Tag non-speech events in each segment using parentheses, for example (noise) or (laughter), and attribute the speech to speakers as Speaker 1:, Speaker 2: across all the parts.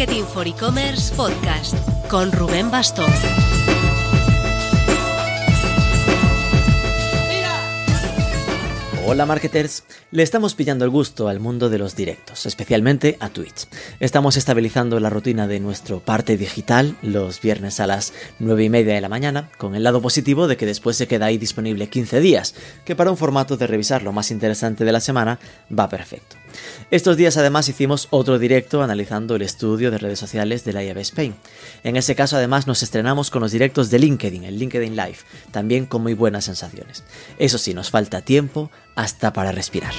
Speaker 1: Marketing for E-Commerce Podcast con Rubén Bastón.
Speaker 2: Hola marketers, le estamos pillando el gusto al mundo de los directos, especialmente a Twitch. Estamos estabilizando la rutina de nuestro parte digital los viernes a las 9 y media de la mañana, con el lado positivo de que después se queda ahí disponible 15 días, que para un formato de revisar lo más interesante de la semana va perfecto. Estos días además hicimos otro directo analizando el estudio de redes sociales de la IAB Spain. En ese caso además nos estrenamos con los directos de LinkedIn, el LinkedIn Live, también con muy buenas sensaciones. Eso sí, nos falta tiempo hasta para respirar.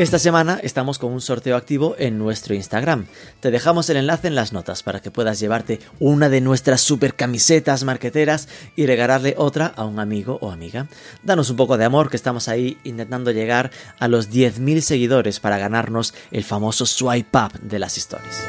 Speaker 2: Esta semana estamos con un sorteo activo en nuestro Instagram. Te dejamos el enlace en las notas para que puedas llevarte una de nuestras super camisetas marqueteras y regalarle otra a un amigo o amiga. Danos un poco de amor que estamos ahí intentando llegar a los 10.000 seguidores para ganarnos el famoso swipe up de las historias.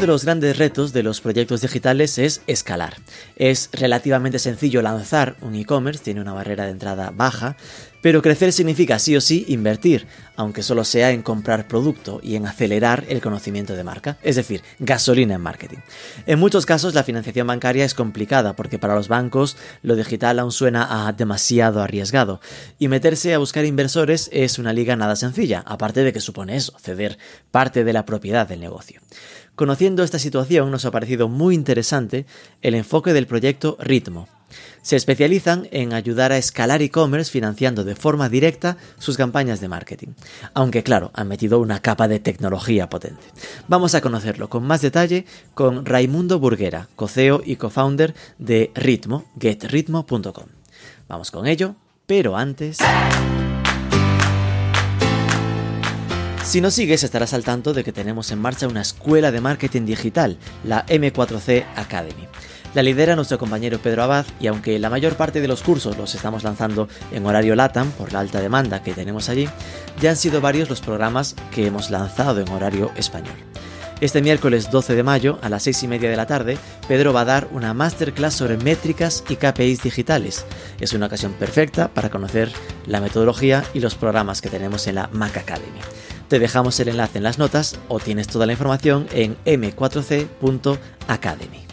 Speaker 2: De los grandes retos de los proyectos digitales es escalar. Es relativamente sencillo lanzar un e-commerce, tiene una barrera de entrada baja, pero crecer significa sí o sí invertir, aunque solo sea en comprar producto y en acelerar el conocimiento de marca, es decir, gasolina en marketing. En muchos casos la financiación bancaria es complicada porque para los bancos lo digital aún suena a demasiado arriesgado y meterse a buscar inversores es una liga nada sencilla, aparte de que supone eso, ceder parte de la propiedad del negocio. Conociendo esta situación nos ha parecido muy interesante el enfoque del proyecto Ritmo. Se especializan en ayudar a escalar e-commerce financiando de forma directa sus campañas de marketing. Aunque claro, han metido una capa de tecnología potente. Vamos a conocerlo con más detalle con Raimundo Burguera, coceo y co-founder de Ritmo, getritmo.com. Vamos con ello, pero antes... Si nos sigues estarás al tanto de que tenemos en marcha una escuela de marketing digital, la M4C Academy. La lidera nuestro compañero Pedro Abad y aunque la mayor parte de los cursos los estamos lanzando en horario LATAM por la alta demanda que tenemos allí, ya han sido varios los programas que hemos lanzado en horario español. Este miércoles 12 de mayo a las 6 y media de la tarde, Pedro va a dar una masterclass sobre métricas y KPIs digitales. Es una ocasión perfecta para conocer la metodología y los programas que tenemos en la Mac Academy. Te dejamos el enlace en las notas o tienes toda la información en m4c.academy.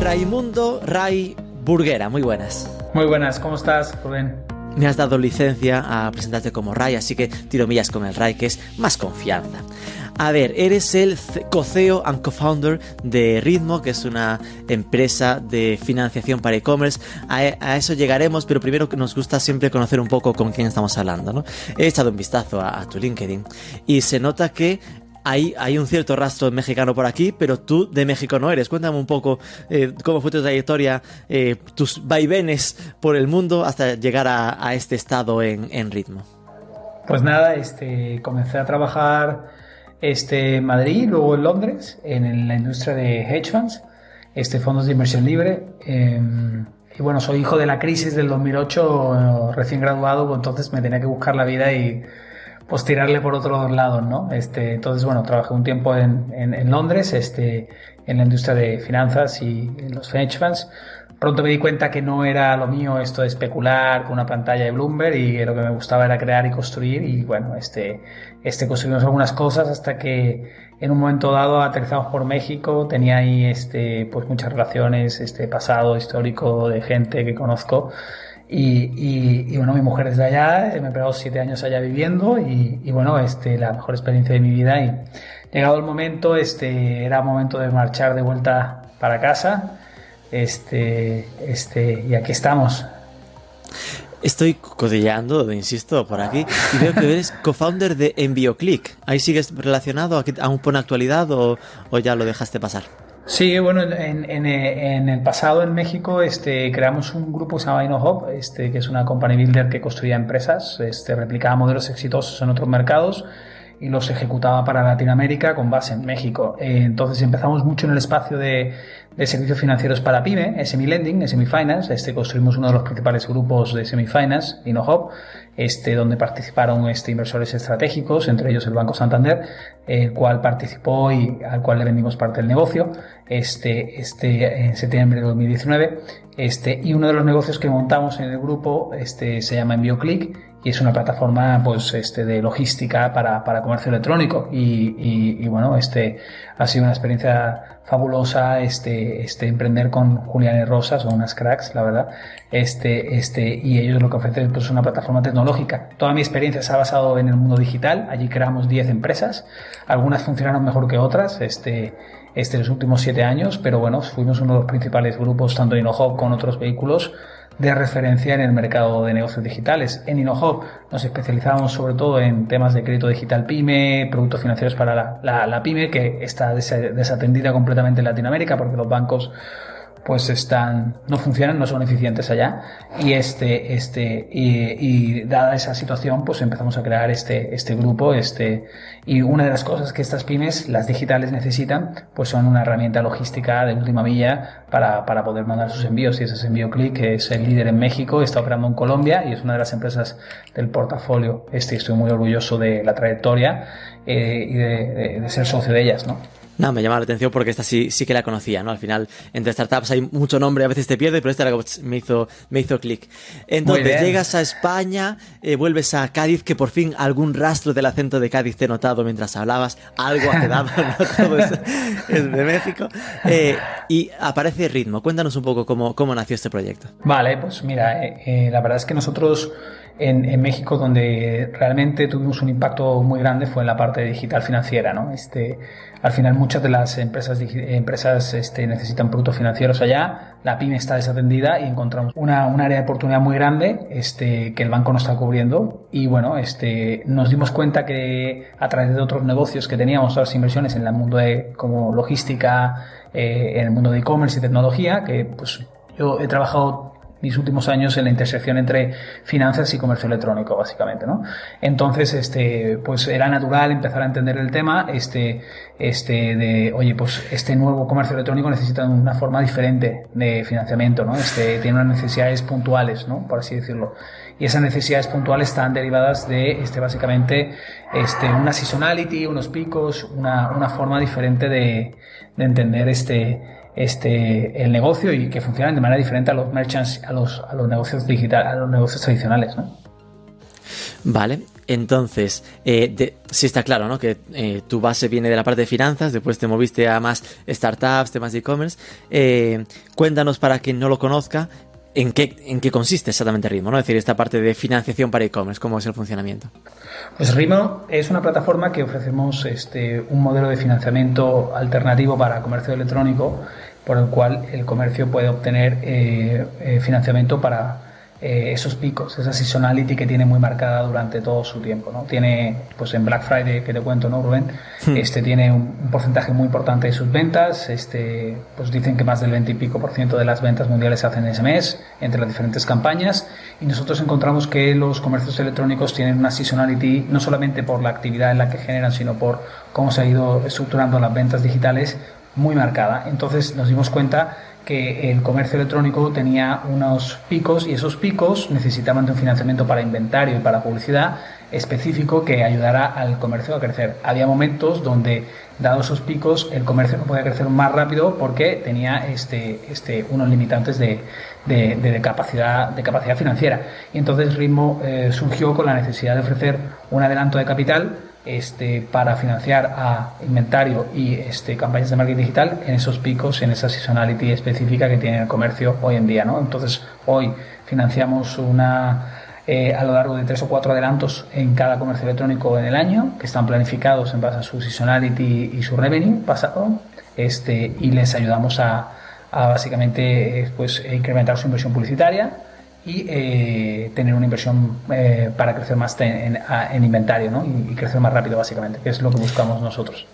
Speaker 2: Raimundo Ray Burguera, muy buenas.
Speaker 3: Muy buenas, ¿cómo estás, Rubén?
Speaker 2: Me has dado licencia a presentarte como Ray, así que tiro millas con el Ray, que es más confianza. A ver, eres el co-CEO and co-founder de Ritmo, que es una empresa de financiación para e-commerce. A, eso llegaremos, pero primero nos gusta siempre conocer un poco con quién estamos hablando, ¿no? He echado un vistazo a tu LinkedIn y se nota que hay, hay, un cierto rastro mexicano por aquí, pero tú de México no eres. Cuéntame un poco eh, cómo fue tu trayectoria, eh, tus vaivenes por el mundo hasta llegar a, a este estado en, en, ritmo.
Speaker 3: Pues nada, este, comencé a trabajar este, en Madrid, luego en Londres, en la industria de hedge funds, este, fondos de inversión libre. Eh, y bueno, soy hijo de la crisis del 2008, recién graduado, pues entonces me tenía que buscar la vida y pues tirarle por otros lados, ¿no? Este, entonces, bueno, trabajé un tiempo en, en, Londres, este, en la industria de finanzas y en los hedge funds. Pronto me di cuenta que no era lo mío esto de especular con una pantalla de Bloomberg y que lo que me gustaba era crear y construir y bueno, este, este construimos algunas cosas hasta que en un momento dado aterrizamos por México, tenía ahí este, pues muchas relaciones, este pasado histórico de gente que conozco y, bueno, mi mujer es de allá, me he pegado siete años allá viviendo y, bueno, este, la mejor experiencia de mi vida. Y llegado el momento, este, era momento de marchar de vuelta para casa. Este, este, y aquí estamos.
Speaker 2: Estoy codilleando, insisto, por aquí, y veo que eres co-founder de EnvioClick. ¿Ahí sigues relacionado? ¿Aún pone actualidad o, o ya lo dejaste pasar?
Speaker 3: Sí, bueno, en, en, en, el pasado en México este, creamos un grupo que se llama InnoHop, este, que es una company builder que construía empresas, este, replicaba modelos exitosos en otros mercados y los ejecutaba para Latinoamérica con base en México. Eh, entonces empezamos mucho en el espacio de, servicios financieros para PyME, SME Lending, SME Finance. Este construimos uno de los principales grupos de SME Finance, InnoHop, este, donde participaron este, inversores estratégicos, entre ellos el Banco Santander, el cual participó y al cual le vendimos parte del negocio, este, este, en septiembre de 2019. Este, y uno de los negocios que montamos en el grupo este, se llama EnvioClick y es una plataforma pues este de logística para, para comercio electrónico. Y, y, y, bueno este ha sido una experiencia fabulosa este este emprender con Julián y Rosa son unas cracks la verdad. Este este y ellos lo que ofrecen pues una plataforma tecnológica. Toda mi experiencia se ha basado en el mundo digital. Allí creamos 10 empresas. Algunas funcionaron mejor que otras este este los últimos 7 años pero bueno fuimos uno de los principales grupos tanto en InnoHub con otros vehículos de referencia en el mercado de negocios digitales. En InnoHub nos especializamos sobre todo en temas de crédito digital PyME, productos financieros para la, la, la PyME, que está desatendida completamente en Latinoamérica porque los bancos pues están, no funcionan, no son eficientes allá. Y este, este, y, y, dada esa situación, pues empezamos a crear este, este grupo, este, y una de las cosas que estas pymes, las digitales necesitan, pues son una herramienta logística de última milla para, para poder mandar sus envíos. Y ese es EnvíoClick, que es el líder en México, está operando en Colombia y es una de las empresas del portafolio. Este, estoy muy orgulloso de la trayectoria eh, y de, de, de ser socio de ellas, ¿no?
Speaker 2: No, me llama la atención porque esta sí, sí que la conocía, ¿no? Al final, entre startups hay mucho nombre, a veces te pierde, pero esta me hizo, me hizo clic. Entonces, llegas a España, eh, vuelves a Cádiz, que por fin algún rastro del acento de Cádiz te he notado mientras hablabas, algo ha quedado, ¿no? (laughs) Todo es, es de México. Eh, y aparece Ritmo. Cuéntanos un poco cómo, cómo nació este proyecto.
Speaker 3: Vale, pues mira, eh, la verdad es que nosotros en, en, México donde realmente tuvimos un impacto muy grande fue en la parte digital financiera, ¿no? Este, al final muchas de las empresas, empresas este, necesitan productos financieros allá, la pyme está desatendida y encontramos una, un área de oportunidad muy grande este, que el banco no está cubriendo y bueno, este, nos dimos cuenta que a través de otros negocios que teníamos, otras inversiones en el mundo de como logística, eh, en el mundo de e-commerce y tecnología, que pues yo he trabajado mis últimos años en la intersección entre finanzas y comercio electrónico, básicamente, ¿no? Entonces, este, pues era natural empezar a entender el tema, este, este, de, oye, pues este nuevo comercio electrónico necesita una forma diferente de financiamiento, ¿no? Este, tiene unas necesidades puntuales, ¿no? Por así decirlo. Y esas necesidades puntuales están derivadas de, este, básicamente, este, una seasonality, unos picos, una, una forma diferente de, de entender este, este, el negocio y que funcionan de manera diferente a los merchants, a los, a los negocios digitales, a los negocios tradicionales.
Speaker 2: Vale, entonces, eh, sí está claro, ¿no? Que eh, tu base viene de la parte de finanzas, después te moviste a más startups, temas de e-commerce. Eh, cuéntanos para quien no lo conozca, ¿en qué, en qué consiste exactamente Ritmo, ¿no? Es decir, esta parte de financiación para e-commerce, ¿cómo es el funcionamiento?
Speaker 3: Pues Ritmo es una plataforma que ofrecemos este, un modelo de financiamiento alternativo para comercio electrónico por el cual el comercio puede obtener eh, eh, financiamiento para eh, esos picos, esa seasonality que tiene muy marcada durante todo su tiempo. ¿no? Tiene, pues en Black Friday que te cuento, ¿no, Rubén? Hmm. Este tiene un, un, porcentaje muy importante de sus ventas. Este, pues dicen que más del 20 y pico por ciento de las ventas mundiales se hacen en ese mes, entre las diferentes campañas. Y nosotros encontramos que los comercios electrónicos tienen una seasonality no solamente por la actividad en la que generan, sino por cómo se ha ido estructurando las ventas digitales muy marcada. Entonces nos dimos cuenta que el comercio electrónico tenía unos picos y esos picos necesitaban de un financiamiento para inventario y para publicidad específico que ayudara al comercio a crecer. Había momentos donde, dados esos picos, el comercio no podía crecer más rápido porque tenía este, este, unos limitantes de, de, capacidad, de capacidad financiera. Y entonces Ritmo eh, surgió con la necesidad de ofrecer un adelanto de capital este, para financiar a inventario y este, campañas de marketing digital en esos picos, en esa seasonality específica que tiene el comercio hoy en día. Entonces, hoy financiamos una, eh, a lo largo de tres o cuatro adelantos en cada comercio electrónico en el año, que están planificados en base a su seasonality y su revenue pasado, este, y les ayudamos a, a básicamente pues, incrementar su inversión publicitaria y eh, tener una inversión eh, para crecer más en, en inventario ¿no? y, y, crecer más rápido básicamente, que es lo que buscamos nosotros.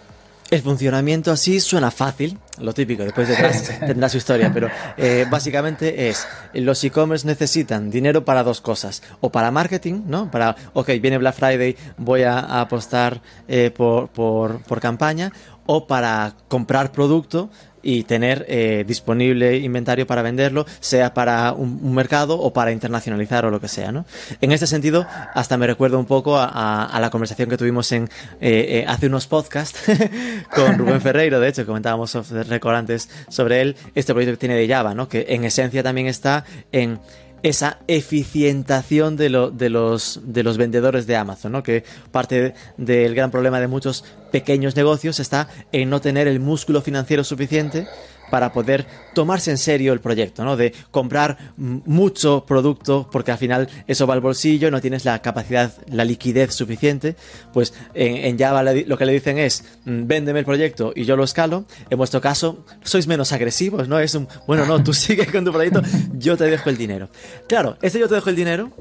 Speaker 2: El funcionamiento así suena fácil, lo típico, después (laughs) detrás tendrá su historia, pero eh, básicamente es, los e-commerce necesitan dinero para dos cosas, o para marketing, ¿no? Para, ok, viene Black Friday, voy a, apostar eh, por, por, por campaña, o para comprar producto y tener eh, disponible inventario para venderlo, sea para un, mercado o para internacionalizar o lo que sea, ¿no? En este sentido, hasta me recuerdo un poco a, la conversación que tuvimos en eh, eh, hace unos podcasts (laughs) con Rubén Ferreiro, de hecho, comentábamos sobre, antes sobre él, este proyecto que tiene de Java, ¿no? Que en esencia también está en esa eficientación de, de, los, de los vendedores de Amazon, ¿no? que parte del gran problema de muchos pequeños negocios está en no tener el músculo financiero suficiente para poder tomarse en serio el proyecto, ¿no? De comprar mucho producto porque al final eso va al bolsillo, no tienes la capacidad, la liquidez suficiente, pues en, Java lo que le dicen es, mm, véndeme el proyecto y yo lo escalo. En vuestro caso, sois menos agresivos, ¿no? Es un, bueno, no, tú (laughs) sigues con tu proyecto, yo te dejo el dinero. Claro, este yo te dejo el dinero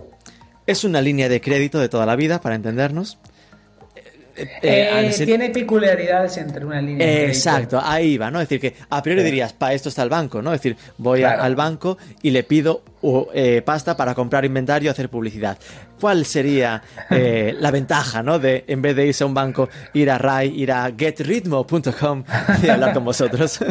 Speaker 2: es una línea de crédito de toda la vida, para entendernos.
Speaker 3: Eh, eh, tiene peculiaridades entre una línea.
Speaker 2: Exacto, ahí va, ¿no? Es decir, que a priori dirías, para esto está el banco, ¿no? Es decir, voy al banco y le pido eh, pasta para comprar inventario hacer publicidad. ¿Cuál sería eh, la ventaja, ¿no? De en vez de irse a un banco, ir a RAI, ir a getritmo.com y hablar con vosotros? (laughs)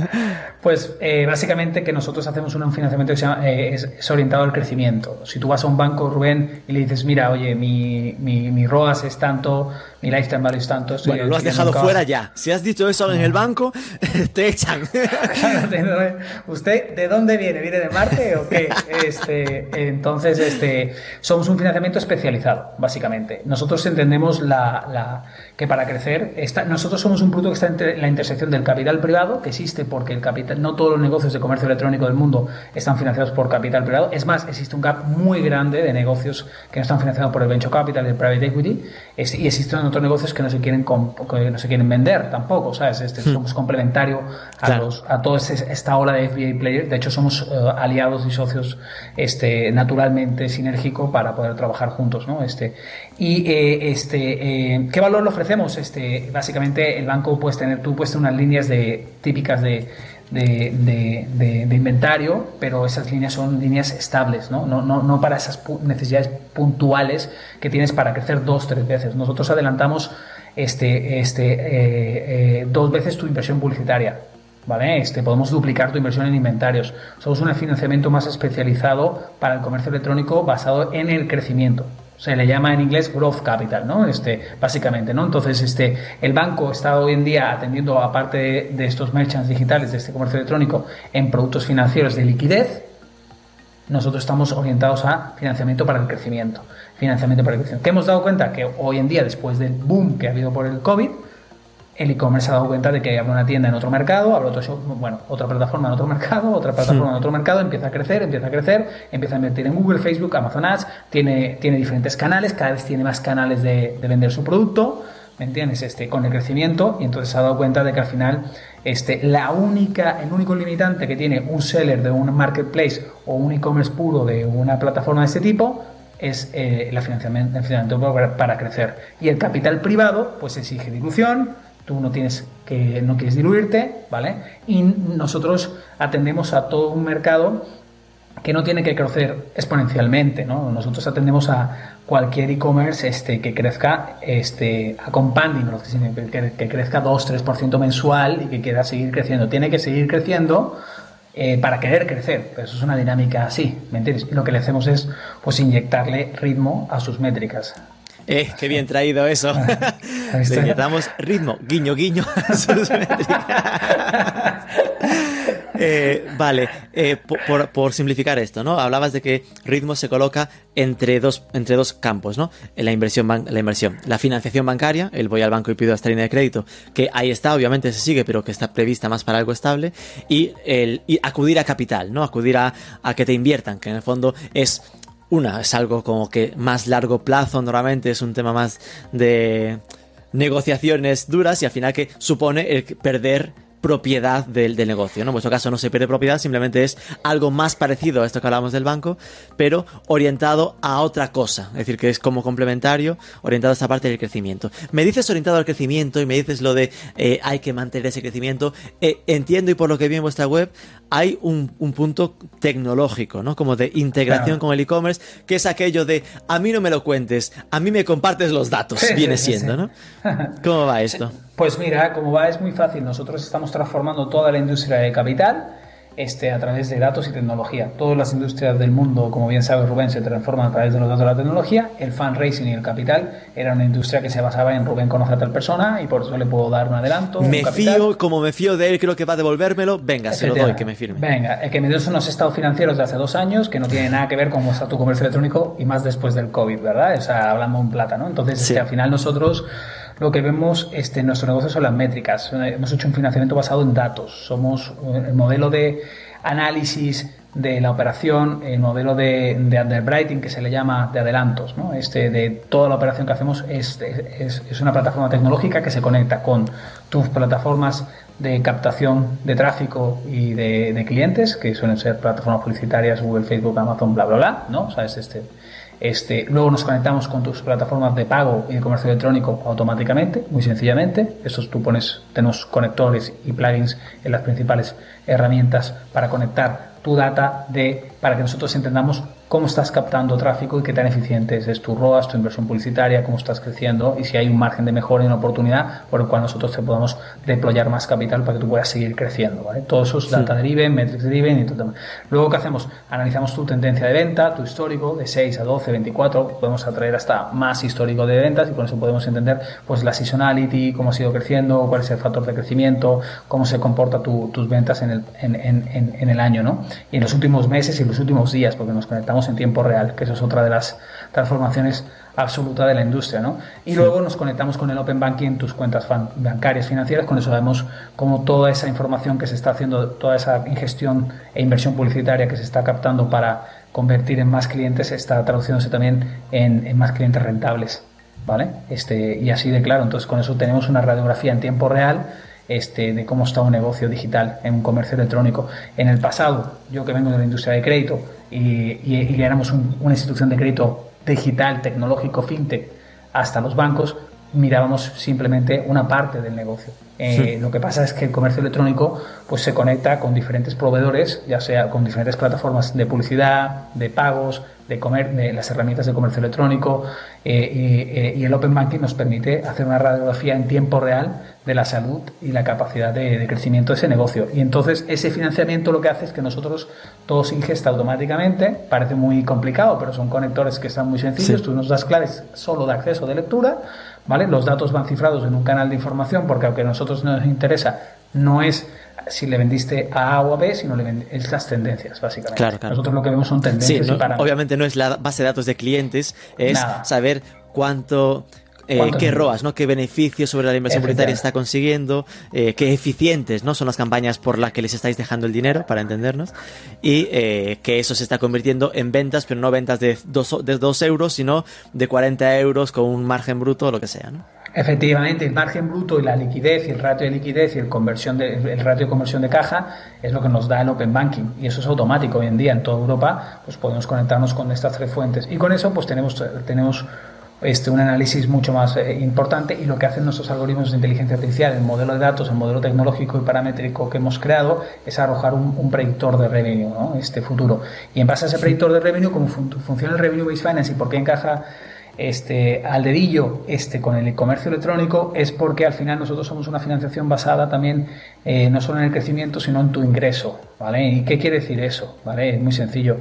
Speaker 3: Pues eh, básicamente que nosotros hacemos un financiamiento que se llama, es, orientado al crecimiento. Si tú vas a un banco, Rubén, y le dices, mira, oye, mi, mi, mi ROAS es tanto, mi lifetime value es tanto.
Speaker 2: bueno, lo has dejado fuera ya. Si has dicho eso en el banco, (laughs) te echan. (laughs)
Speaker 3: ¿Usted de dónde viene? ¿Viene de Marte o qué? Este, entonces, este, somos un financiamiento especializado, básicamente. Nosotros entendemos la, que para crecer, está, nosotros somos un producto que está entre la intersección del capital privado, que existe porque el capital, no todos los negocios de comercio electrónico del mundo están financiados por capital privado. Es más, existe un gap muy grande de negocios que no están financiados por el venture capital, el private equity, y existen otros negocios que no se quieren, que no se quieren vender tampoco, ¿sabes? Este, hmm. Somos complementarios a, los, a toda esta ola de FBA players. De hecho, somos eh, aliados y socios este, naturalmente sinérgico para poder trabajar juntos, ¿no? Este, y eh, este, eh, ¿qué valor le ofrecemos? Este, básicamente el banco puedes tener, tú puedes tener unas líneas de, típicas de, de, inventario, pero esas líneas son líneas estables, ¿no? No, no, no para esas necesidades puntuales que tienes para crecer dos, tres veces. Nosotros adelantamos este, este, eh, dos veces tu inversión publicitaria. ¿vale? Este, podemos duplicar tu inversión en inventarios. Somos un financiamiento más especializado para el comercio electrónico basado en el crecimiento. Se le llama en inglés growth capital, ¿no? Este, básicamente, ¿no? Entonces, este, el banco está hoy en día atendiendo, aparte de, estos merchants digitales, de este comercio electrónico, en productos financieros de liquidez. Nosotros estamos orientados a financiamiento para el crecimiento. Financiamiento para el crecimiento. ¿Qué hemos dado cuenta? Que hoy en día, después del boom que ha habido por el COVID, el e-commerce se ha dado cuenta de que abre una tienda en otro mercado, abre otro bueno, otra plataforma en otro mercado, otra plataforma en otro mercado, empieza a crecer, empieza a crecer, empieza a invertir en Google, Facebook, Amazon Ads, tiene, tiene diferentes canales, cada vez tiene más canales de, vender su producto, ¿me entiendes? Este, con el crecimiento, y entonces se ha dado cuenta de que al final este, la única, el único limitante que tiene un seller de un marketplace o un e-commerce puro de una plataforma de este tipo es eh, el financiamiento, el financiamiento para, para crecer. Y el capital privado, pues exige dilución, tú no tienes que no quieres diluirte, ¿vale? Y nosotros atendemos a todo un mercado que no tiene que crecer exponencialmente, ¿no? Nosotros atendemos a cualquier e-commerce este, que crezca este, a compounding, que, que crezca 2-3% mensual y que quiera seguir creciendo. Tiene que seguir creciendo eh, para querer crecer. eso es una dinámica así, ¿me entiendes? Y lo que le hacemos es pues inyectarle ritmo a sus métricas.
Speaker 2: Eh, qué bien traído eso. (laughs) Le damos ritmo, guiño, guiño. (laughs) eh, vale, eh, por, simplificar esto, ¿no? Hablabas de que ritmo se coloca entre dos, entre dos campos, ¿no? La inversión, la inversión, la financiación bancaria, el voy al banco y pido esta línea de crédito, que ahí está, obviamente se sigue, pero que está prevista más para algo estable, y el acudir a capital, ¿no? Acudir a, a que te inviertan, que en el fondo es una es algo como que más largo plazo, normalmente es un tema más de negociaciones duras y al final que supone el perder propiedad del, negocio. ¿no? En vuestro caso no se pierde propiedad, simplemente es algo más parecido a esto que hablábamos del banco, pero orientado a otra cosa. Es decir, que es como complementario, orientado a esta parte del crecimiento. Me dices orientado al crecimiento y me dices lo de eh, hay que mantener ese crecimiento. Eh, entiendo y por lo que vi en vuestra web, hay un, un punto tecnológico, ¿no? Como de integración con el e-commerce, que es aquello de a mí no me lo cuentes, a mí me compartes los datos, viene siendo, ¿no? (laughs) ¿Cómo va esto?
Speaker 3: Pues mira, como va es muy fácil. Nosotros estamos transformando toda la industria de capital este, a través de datos y tecnología. Todas las industrias del mundo, como bien sabe Rubén, se transforman a través de los datos y la tecnología. El fundraising y el capital era una industria que se basaba en Rubén conoce a tal persona y por eso le puedo dar un adelanto.
Speaker 2: Me fío, como me fío de él, creo que va a devolvérmelo. Venga, se lo doy, que me firme.
Speaker 3: Venga, el que me dio unos estados financieros de hace dos años que no tiene nada que ver con cómo está tu comercio electrónico y más después del COVID, ¿verdad? O sea, hablando en plata, ¿no? Entonces, sí. al final nosotros lo que vemos este, en nuestro negocio son las métricas. Hemos hecho un financiamiento basado en datos. Somos el modelo de análisis de la operación, el modelo de, de, underwriting que se le llama de adelantos, ¿no? este, de toda la operación que hacemos es, es, es, una plataforma tecnológica que se conecta con tus plataformas de captación de tráfico y de, clientes, que suelen ser plataformas publicitarias, Google, Facebook, Amazon, bla, bla, bla, ¿no? O este, este, luego nos conectamos con tus plataformas de pago y de comercio electrónico automáticamente, muy sencillamente. Estos tú pones, tenemos conectores y plugins en las principales herramientas para conectar tu data de, para que nosotros entendamos cómo estás captando tráfico y qué tan eficiente es tu ROAS, tu inversión publicitaria, cómo estás creciendo y si hay un margen de mejora y una oportunidad por el cual nosotros te podamos deployar más capital para que tú puedas seguir creciendo. ¿vale? Todo eso es data driven, metrics driven y todo. Luego, ¿qué hacemos? Analizamos tu tendencia de venta, tu histórico de 6 a 12, 24, podemos atraer hasta más histórico de ventas y con eso podemos entender pues la seasonality, cómo ha sido creciendo, cuál es el factor de crecimiento, cómo se comporta tu, tus ventas en el, en, en, en el año, ¿no? Y en los últimos meses y en los últimos días, porque nos conectamos en tiempo real, que eso es otra de las transformaciones absoluta de la industria, ¿no? Y sí. luego nos conectamos con el Open Banking, tus cuentas bancarias financieras, con eso sabemos cómo toda esa información que se está haciendo, toda esa ingestión e inversión publicitaria que se está captando para convertir en más clientes está traduciéndose también en, en más clientes rentables, ¿vale? Este, y así de claro, entonces con eso tenemos una radiografía en tiempo real este, de cómo está un negocio digital en un comercio electrónico. En el pasado, yo que vengo de la industria de crédito y, y, éramos un, una institución de crédito digital, tecnológico, fintech, hasta los bancos, mirábamos simplemente una parte del negocio. Eh, sí. Lo que pasa es que el comercio electrónico pues, se conecta con diferentes proveedores, ya sea con diferentes plataformas de publicidad, de pagos, de, comer, de las herramientas de comercio electrónico eh, y, eh, y, el Open Banking nos permite hacer una radiografía en tiempo real de la salud y la capacidad de, de, crecimiento de ese negocio. Y entonces ese financiamiento lo que hace es que nosotros todo se ingesta automáticamente, parece muy complicado, pero son conectores que están muy sencillos, sí. tú nos das claves solo de acceso de lectura, ¿vale? Los datos van cifrados en un canal de información porque aunque a nosotros nos interesa, no es si le vendiste a A o a B, sino le vendiste las tendencias, básicamente.
Speaker 2: Claro, claro.
Speaker 3: Nosotros lo que vemos son tendencias
Speaker 2: sí, no,
Speaker 3: y parámetros.
Speaker 2: Obviamente no es la base de datos de clientes, es Nada. saber cuánto eh, qué ROAS, ¿no? qué beneficios sobre la inversión publicitaria está consiguiendo, eh, qué eficientes ¿no? son las campañas por las que les estáis dejando el dinero, para entendernos, y eh, que eso se está convirtiendo en ventas, pero no ventas de 2 de dos euros, sino de 40 euros con un margen bruto o lo que sea. ¿no?
Speaker 3: Efectivamente, el margen bruto y la liquidez y el ratio de liquidez y el, conversión de, el ratio de conversión de caja es lo que nos da el Open Banking y eso es automático hoy en día en toda Europa, pues podemos conectarnos con estas tres fuentes y con eso pues tenemos, tenemos este, un análisis mucho más eh, importante y lo que hacen nuestros algoritmos de inteligencia artificial, el modelo de datos, el modelo tecnológico y paramétrico que hemos creado es arrojar un, un predictor de revenue, ¿no? este futuro. Y en base a ese predictor de revenue, cómo fun funciona el revenue based finance y por qué encaja este, al dedillo este, con el comercio electrónico es porque al final nosotros somos una financiación basada también eh, no solo en el crecimiento sino en tu ingreso, ¿vale? ¿Y qué quiere decir eso? ¿Vale? Es muy sencillo.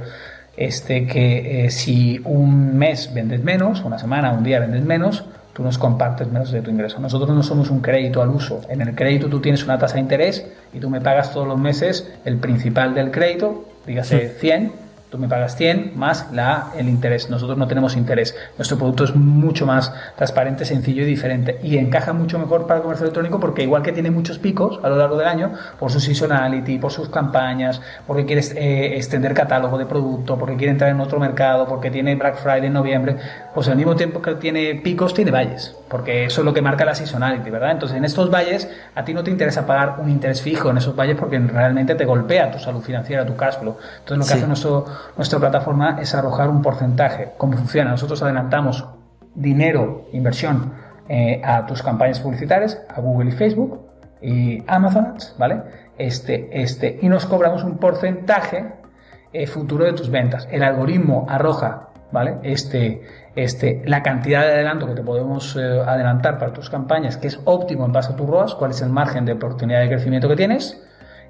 Speaker 3: Este, que eh, si un mes vendes menos, una semana, un día vendes menos, tú nos compartes menos de tu ingreso. Nosotros no somos un crédito al uso. En el crédito tú tienes una tasa de interés y tú me pagas todos los meses el principal del crédito, dígase 100, Tú me pagas 100 más la, el interés. Nosotros no tenemos interés. Nuestro producto es mucho más transparente, sencillo y diferente. Y encaja mucho mejor para el comercio electrónico porque igual que tiene muchos picos a lo largo del año, por su seasonality, por sus campañas, porque quiere eh, extender catálogo de producto, porque quiere entrar en otro mercado, porque tiene Black Friday en noviembre, pues al mismo tiempo que tiene picos, tiene valles. Porque eso es lo que marca la seasonality, ¿verdad? Entonces en estos valles a ti no te interesa pagar un interés fijo en esos valles porque realmente te golpea tu salud financiera, tu cash flow. Entonces lo que hace nuestro nuestra plataforma es arrojar un porcentaje. ¿Cómo funciona? Nosotros adelantamos dinero, inversión eh, a tus campañas publicitarias, a Google y Facebook y Amazon ¿vale? Este, este, y nos cobramos un porcentaje eh, futuro de tus ventas. El algoritmo arroja, ¿vale? Este, este, la cantidad de adelanto que te podemos eh, adelantar para tus campañas, que es óptimo en base a tus ROAS, cuál es el margen de oportunidad de crecimiento que tienes,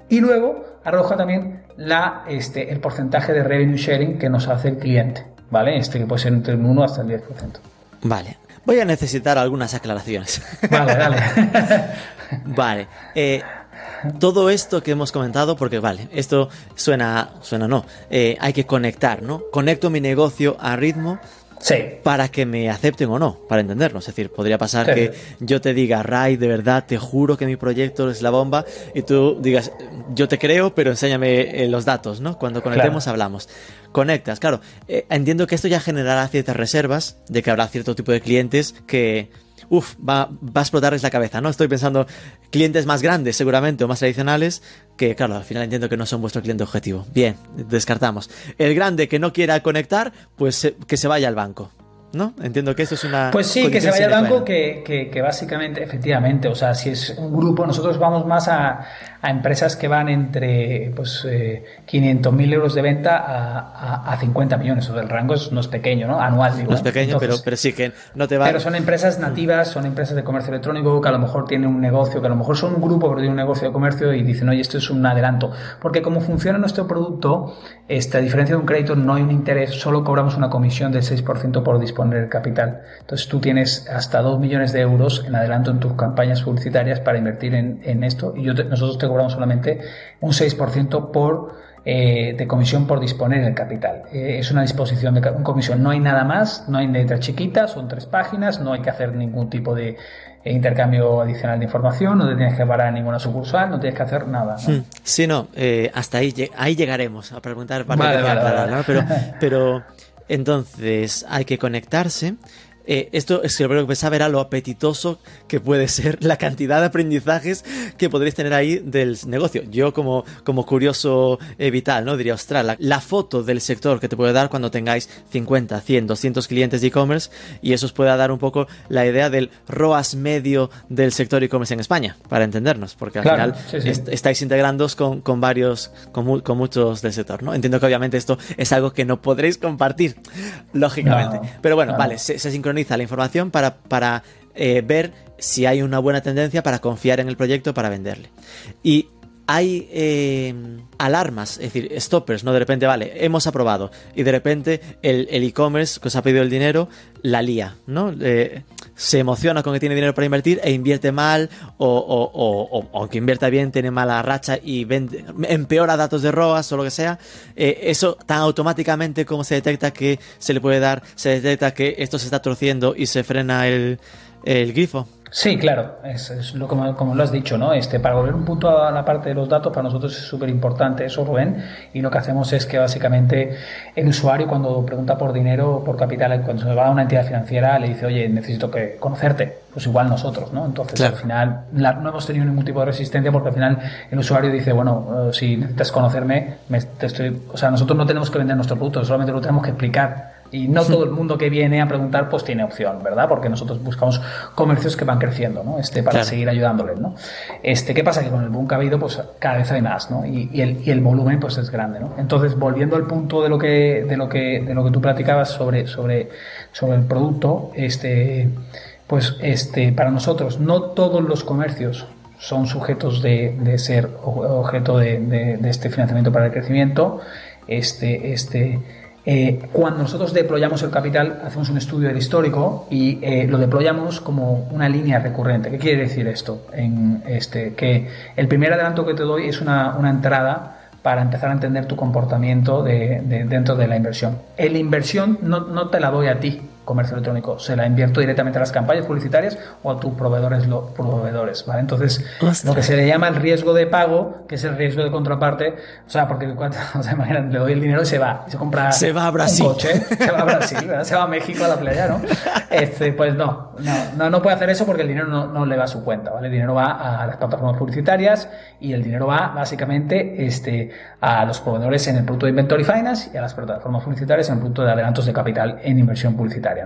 Speaker 3: y luego arroja también la, este, el porcentaje de revenue sharing que nos hace el cliente, ¿vale? Este que puede ser entre un 1 hasta el 10%.
Speaker 2: Vale. Voy a necesitar algunas aclaraciones.
Speaker 3: Vale, dale. (laughs)
Speaker 2: vale. Eh, todo esto que hemos comentado, porque vale, esto suena, suena no, eh, hay que conectar, ¿no? Conecto mi negocio a ritmo
Speaker 3: Sí.
Speaker 2: para que me acepten o no, para entendernos. Es decir, podría pasar
Speaker 3: Sí.
Speaker 2: que yo te diga, Ray, de verdad, te juro que mi proyecto es la bomba, y tú digas, yo te creo, pero enséñame eh, los datos, ¿no? Cuando conectemos hablamos. Conectas, claro. eh, entiendo que esto ya generará ciertas reservas, de que habrá cierto tipo de clientes que, uff, va, va a explotarles la cabeza, ¿no? Estoy pensando clientes más grandes, seguramente, o más tradicionales, que, claro, al final entiendo que no son vuestro cliente objetivo. Bien, descartamos. El grande que no quiera conectar, pues que se vaya al banco. ¿No? Entiendo que esto es una.
Speaker 3: Pues sí, que se vaya al banco, que, que- que básicamente, efectivamente, o sea, si es un grupo, nosotros vamos más a, a empresas que van entre pues, eh, 500.000 euros de venta a, a, a 50 millones, o sea, el rango es- no es pequeño, ¿no? Anual, digo.
Speaker 2: No es pequeño,
Speaker 3: Entonces,
Speaker 2: pero, pero sí que no te va.
Speaker 3: Pero son empresas nativas, son empresas de comercio electrónico que a lo mejor tienen un negocio, que a lo mejor son un grupo pero tienen un negocio de comercio y dicen, oye, esto es un adelanto. Porque como funciona nuestro producto, este, a diferencia de un crédito, no hay un interés, solo cobramos una comisión del 6% por disponer el capital. Entonces tú tienes hasta 2 millones de euros en adelanto en tus campañas publicitarias para invertir en, en esto y yo te- nosotros te cobramos solamente un 6% por eh, de comisión por disponer el capital. Eh, es una disposición de un comisión. No hay nada más, no hay letra chiquita, son tres páginas, no hay que hacer ningún tipo de eh, intercambio adicional de información, no te tienes que parar a ninguna sucursal, no tienes que hacer nada. ¿no?
Speaker 2: Hmm, Sí, no, eh, hasta ahí, ahí llegaremos a preguntar para
Speaker 3: Vale, vale,
Speaker 2: aclarar,
Speaker 3: vale.
Speaker 2: ¿no? Pero, (laughs) pero entonces hay que conectarse. Eh, esto es que lo que pensaba era lo apetitoso que puede ser la cantidad de aprendizajes que podréis tener ahí del negocio. Yo como, como curioso eh, vital, ¿no? Diría, ostras, la, la foto del sector que te puede dar cuando tengáis 50, 100, 200 clientes de e-commerce y eso os pueda dar un poco la idea del ROAS medio del sector e-commerce en España, para entendernos, porque al
Speaker 3: Claro,
Speaker 2: final
Speaker 3: sí, sí.
Speaker 2: est- estáis integrándoos con, con varios, con, mu- con muchos del sector, ¿no? Entiendo que obviamente esto es algo que no podréis compartir, lógicamente.
Speaker 3: No,
Speaker 2: Pero bueno,
Speaker 3: claro.
Speaker 2: vale, se, se sincroniza la información para, para eh, ver si hay una buena tendencia para confiar en el proyecto para venderle. Y hay eh, alarmas, es decir, stoppers, ¿no? De repente, vale, hemos aprobado y de repente el e-commerce que os ha pedido el dinero la lía, ¿no? Eh, se emociona con que tiene dinero para invertir e invierte mal o, o, o- aunque invierta bien tiene mala racha y vende, empeora datos de ROAS o lo que sea. Eh, eso tan automáticamente como se detecta que se le puede dar, se detecta que esto se está torciendo y se frena el, el grifo.
Speaker 3: Sí, claro, es, es lo como, como lo has dicho, ¿no? Este, para volver un punto a la parte de los datos, para nosotros es súper importante eso, Rubén, y lo que hacemos es que básicamente el usuario cuando pregunta por dinero por capital, cuando se va a una entidad financiera, le dice, oye, necesito que conocerte, pues igual nosotros, ¿no? Entonces,
Speaker 2: Claro.
Speaker 3: al final, la- no hemos tenido ningún tipo de resistencia porque al final el usuario dice, bueno, eh, si necesitas conocerme, me- te estoy, o sea, nosotros no tenemos que vender nuestro producto, solamente lo tenemos que explicar. Y no todo el (laughs) mundo que viene a preguntar pues tiene opción, ¿verdad? Porque nosotros buscamos comercios que van creciendo, ¿no? Este, para
Speaker 2: Claro.
Speaker 3: seguir ayudándoles, ¿no? Este, ¿qué pasa? Que con el boom que ha habido, pues cada vez hay más, ¿no? Y, y el, y el volumen pues es grande, ¿no? Entonces, volviendo al punto de lo que, de lo que, de lo que tú platicabas sobre, sobre, sobre el producto, este, pues este, para nosotros, no todos los comercios son sujetos de, de ser objeto de, de- de este financiamiento para el crecimiento. Este, este, eh, cuando nosotros deployamos el capital, hacemos un estudio del histórico y eh, lo deployamos como una línea recurrente. ¿Qué quiere decir esto? Este, que el primer adelanto que te doy es una, entrada para empezar a entender tu comportamiento de, dentro de la inversión. La inversión no te la doy a ti, comercio electrónico. Se la invierto directamente a las campañas publicitarias o a tus proveedores, lo, proveedores ¿vale? Entonces, lo que se le llama el riesgo de pago, que es el riesgo de contraparte, o sea, porque cuando, (laughs) o sea, le doy el dinero y se va, y se compra
Speaker 2: se va a Brasil.
Speaker 3: un coche, se va a Brasil, se va a México a la playa, ¿no? Este, pues no, no, no, puede hacer eso porque el dinero no, no, le va a su cuenta, ¿vale? El dinero va a las plataformas publicitarias y el dinero va básicamente este, a los proveedores en el producto de Inventory Finance y a las plataformas publicitarias en el producto de adelantos de capital en inversión publicitaria.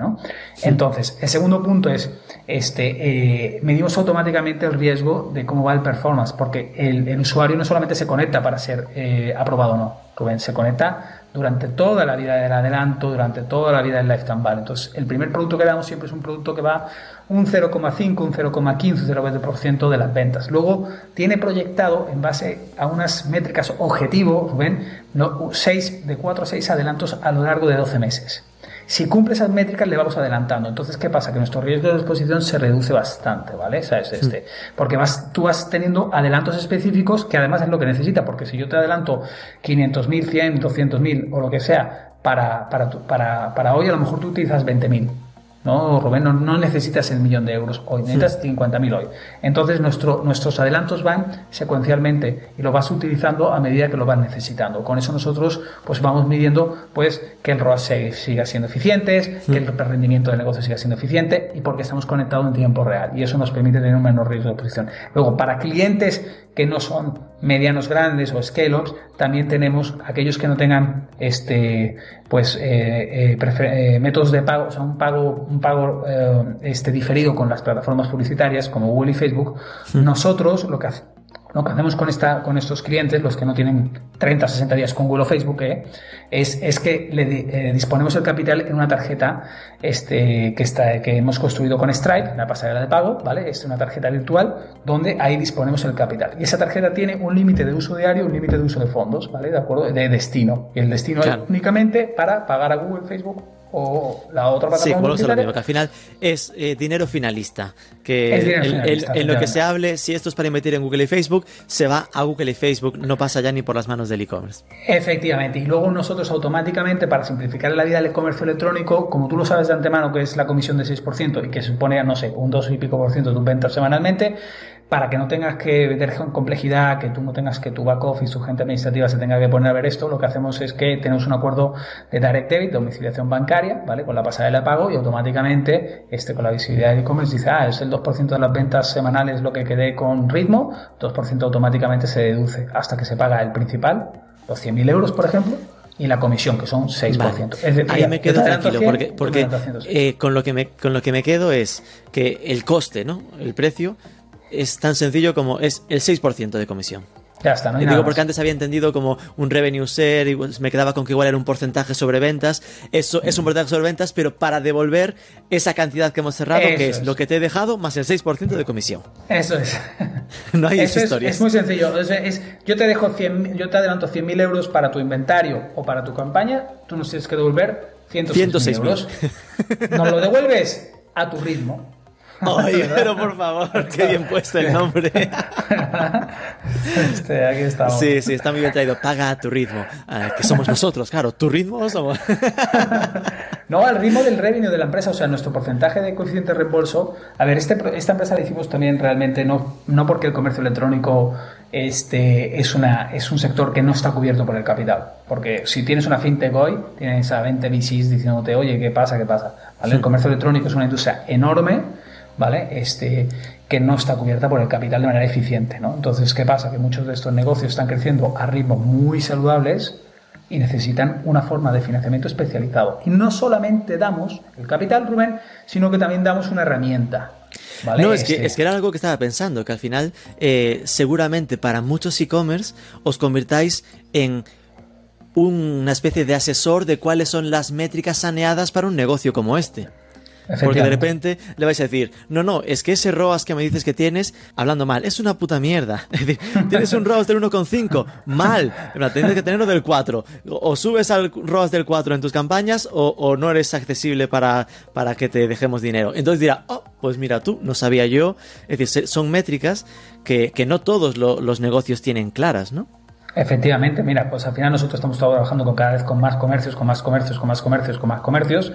Speaker 3: Entonces, el segundo punto es, este, eh, medimos automáticamente el riesgo de cómo va el performance, porque el, usuario no solamente se conecta para ser eh, aprobado o no, se conecta durante toda la vida del adelanto, durante toda la vida del lifetime value. Entonces, el primer producto que damos siempre es un producto que va un 0,5, un 0,15, un 0,20% de las ventas. Luego tiene proyectado en base a unas métricas objetivo, Rubén, no, 6, de 4 a 6 adelantos a lo largo de 12 meses. Si cumple esas métricas, le vamos adelantando. Entonces, ¿qué pasa? Que nuestro riesgo de exposición se reduce bastante, ¿vale? ¿Sabes? Este, porque vas, tú vas teniendo adelantos específicos que además es lo que necesita, porque si yo te adelanto 500.000, 100, 200.000 o lo que sea para, para, para, para hoy, a lo mejor tú utilizas 20.000. No, Rubén, no, necesitas el millón de euros hoy, necesitas 50.000 hoy. Entonces nuestro, nuestros adelantos van secuencialmente y lo vas utilizando a medida que lo vas necesitando. Con eso nosotros pues vamos midiendo pues que el ROAS siga siendo eficiente, que el rendimiento del negocio siga siendo eficiente y porque estamos conectados en tiempo real y eso nos permite tener un menor riesgo de posición. Luego, para clientes que no son medianos grandes o scale-ups, también tenemos aquellos que no tengan este pues eh, eh, eh, métodos de pago, o sea, un pago, un pago este, diferido con las plataformas publicitarias como Google y Facebook. Nosotros lo que hacemos lo que hacemos con, esta, con estos clientes, los que no tienen 30 o 60 días con Google o Facebook, eh, es, es, que le eh, disponemos el capital en una tarjeta este, que, está, que hemos construido con Stripe, la pasarela de pago, ¿vale? Es una tarjeta virtual donde ahí disponemos el capital. Y esa tarjeta tiene un límite de uso diario, un límite de uso de fondos, ¿vale? De acuerdo, de destino. Y el destino es únicamente para pagar a Google, Facebook o la otra plataforma.
Speaker 2: Sí, lo mismo, que al final es eh, dinero finalista. Que en lo que se hable, si esto es para invertir en Google y Facebook, se va a Google y Facebook, no pasa ya ni por las manos del e-commerce.
Speaker 3: Efectivamente, y luego nosotros automáticamente, para simplificar la vida del comercio electrónico, como tú lo sabes de antemano, que es la comisión de 6% y que supone, no sé, un 2 y pico por ciento de tus ventas semanalmente, para que no tengas que meter complejidad, que tú no tengas que tu back office, tu gente administrativa se tenga que poner a ver esto, lo que hacemos es que tenemos un acuerdo de direct debit, domiciliación bancaria, ¿vale? Con la pasarela de pago y automáticamente, este, con la visibilidad de e-commerce dice, ah, es el 2% de las ventas semanales lo que quedé con ritmo, 2% automáticamente se deduce hasta que se paga el principal, los 100.000 euros, por ejemplo, y la comisión, que son 6%.
Speaker 2: Ahí me quedo tranquilo, porque, porque eh, con, lo que me, con lo que me quedo es que el coste, ¿no? El precio es tan sencillo como es el 6% de comisión.
Speaker 3: Ya está, no hay
Speaker 2: Digo, porque antes había entendido como un revenue share y me quedaba con que igual era un porcentaje sobre ventas. Eso es un porcentaje sobre ventas, pero para devolver esa cantidad que hemos cerrado, que es, lo que te he dejado más el 6% de comisión.
Speaker 3: Eso es. (laughs)
Speaker 2: no hay Eso historias.
Speaker 3: Es, muy sencillo. Es, yo te dejo 100, yo te adelanto 100.000 euros para tu inventario o para tu campaña, tú nos tienes que devolver 106 euros. (laughs) Nos lo devuelves a tu ritmo.
Speaker 2: Ay, pero por favor, (laughs) qué bien puesto el nombre.
Speaker 3: Este, aquí estamos.
Speaker 2: Sí, sí, está muy bien traído. Paga a tu ritmo. Ah, que somos nosotros, claro. ¿Tu ritmo somos? (laughs)
Speaker 3: no, al ritmo del revenue de la empresa, o sea, nuestro porcentaje de coeficiente de reembolso. A ver, este, esta empresa la hicimos también realmente no, no porque el comercio electrónico este, es, una, es un sector que no está cubierto por el capital. Porque si tienes una fintech hoy, tienes a 20 VCs diciéndote, oye, ¿qué pasa? ¿Qué pasa? El comercio electrónico es una industria enorme ¿vale? Este, que no está cubierta por el capital de manera eficiente, ¿no? Entonces, ¿qué pasa? Que muchos de estos negocios están creciendo a ritmos muy saludables y necesitan una forma de financiamiento especializado. Y no solamente damos el capital, Rubén, sino que también damos una herramienta. ¿vale?
Speaker 2: No, es que, este es que era algo que estaba pensando, que al final eh, seguramente para muchos e-commerce os convirtáis en una especie de asesor de cuáles son las métricas saneadas para un negocio como este. Porque de repente le vais a decir, no, no, es que ese ROAS que me dices que tienes, hablando mal, es una puta mierda. (laughs) Es decir, tienes un ROAS del 1,5, mal. Tienes que tenerlo del 4. O subes al ROAS del 4 en tus campañas o, no eres accesible para, para que te dejemos dinero. Entonces dirá, oh, pues mira tú, no sabía yo. Es decir, son métricas que, no todos los negocios tienen claras, ¿no?
Speaker 3: Efectivamente, mira, pues al final nosotros estamos trabajando con cada vez con más comercios, con más comercios, con más comercios, con más comercios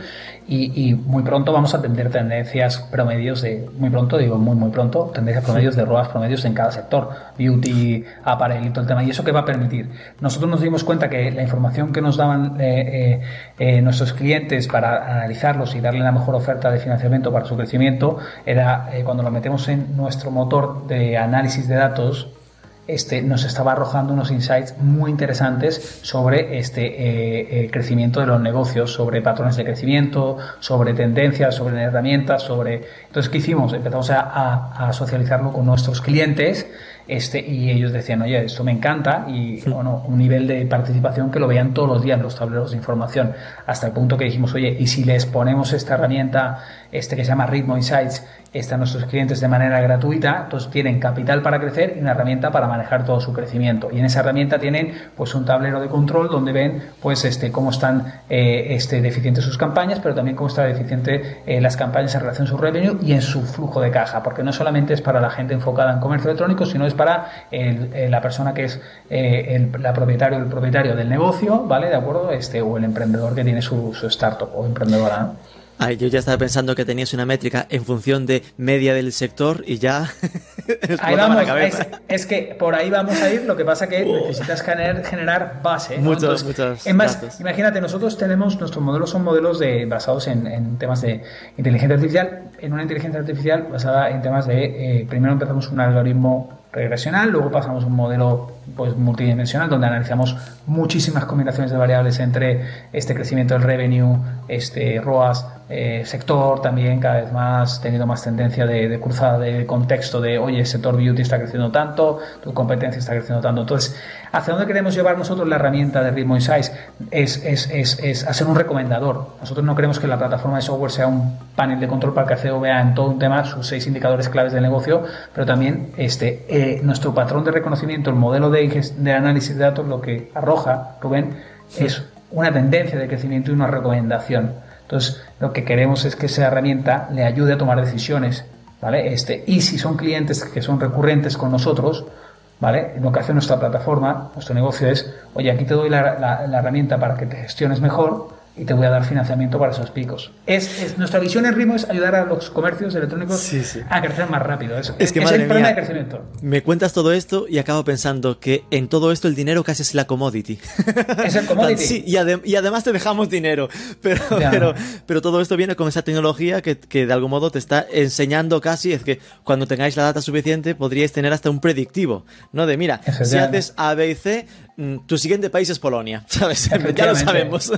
Speaker 3: y, muy pronto vamos a tener tendencias promedios de, muy pronto, digo muy muy pronto, tendencias promedios de ROAS promedios en cada sector, beauty, apparel y todo el tema. ¿Y eso qué va a permitir? Nosotros nos dimos cuenta que la información que nos daban eh, eh, eh, nuestros clientes para analizarlos y darle la mejor oferta de financiamiento para su crecimiento era cuando lo metemos en nuestro motor de análisis de datos, este, nos estaba arrojando unos insights muy interesantes sobre este eh, eh, crecimiento de los negocios, sobre patrones de crecimiento, sobre tendencias, sobre herramientas, sobre... Entonces, ¿qué hicimos? Empezamos a, a socializarlo con nuestros clientes este, y ellos decían, oye, esto me encanta, y bueno, un nivel de participación que lo veían todos los días en los tableros de información, hasta el punto que dijimos, oye, y si les ponemos esta herramienta, este que se llama Ritmo Insights, está a nuestros clientes de manera gratuita, entonces tienen capital para crecer y una herramienta para manejar todo su crecimiento. Y en esa herramienta tienen pues un tablero de control donde ven pues este cómo están eh, este, deficientes sus campañas, pero también cómo está deficiente eh, las campañas en relación a su revenue y en su flujo de caja, porque no solamente es para la gente enfocada en comercio electrónico, sino es para eh, la persona que es el, la propietario, el propietario del negocio, ¿vale? De acuerdo, este o el emprendedor que tiene su, su startup o emprendedora. ¿no?
Speaker 2: Ay, yo ya estaba pensando que tenías una métrica en función de media del sector y ya. (laughs)
Speaker 3: ahí vamos, es, que por ahí vamos a ir. Lo que pasa que necesitas generar, generar base.
Speaker 2: Muchos, muchos.
Speaker 3: Es más, imagínate, nosotros tenemos, nuestros modelos son modelos de, basados en, temas de inteligencia artificial. En una inteligencia artificial basada en temas de. Eh, primero empezamos un algoritmo regresional, luego pasamos a un modelo pues, multidimensional donde analizamos muchísimas combinaciones de variables entre este crecimiento del revenue, este ROAS, eh, sector también cada vez más teniendo más tendencia de, cruzada de contexto de oye, el sector beauty está creciendo tanto, tu competencia está creciendo tanto. Entonces, ¿hacia dónde queremos llevar nosotros la herramienta de Ritmo Insights? Es, es, es, es hacer un recomendador. Nosotros no queremos que la plataforma de software sea un panel de control para que CEO vea en todo un tema sus seis indicadores claves del negocio, pero también este, eh, nuestro patrón de reconocimiento, el modelo de, de análisis de datos, lo que arroja, Rubén, es una tendencia de crecimiento y una recomendación. Entonces, lo que queremos es que esa herramienta le ayude a tomar decisiones, ¿vale? Este, y si son clientes que son recurrentes con nosotros, ¿vale? Lo que hace nuestra plataforma, nuestro negocio es, oye, aquí te doy la, la herramienta para que te gestiones mejor, y te voy a dar financiamiento para esos picos. Es, nuestra visión en Rimo es ayudar a los comercios electrónicos a crecer más rápido. Es,
Speaker 2: es que, es el de crecimiento. Me cuentas todo esto y acabo pensando que en todo esto el dinero casi es la commodity.
Speaker 3: Es el commodity. (laughs)
Speaker 2: sí, y, y, además te dejamos dinero. (laughs) Pero, pero, pero, todo esto viene con esa tecnología que, que, de algún modo te está enseñando casi, es que cuando tengáis la data suficiente podríais tener hasta un predictivo, ¿no? De mira, si haces A, B y C, tu siguiente país es Polonia, (laughs) ¿sabes? Ya lo sabemos.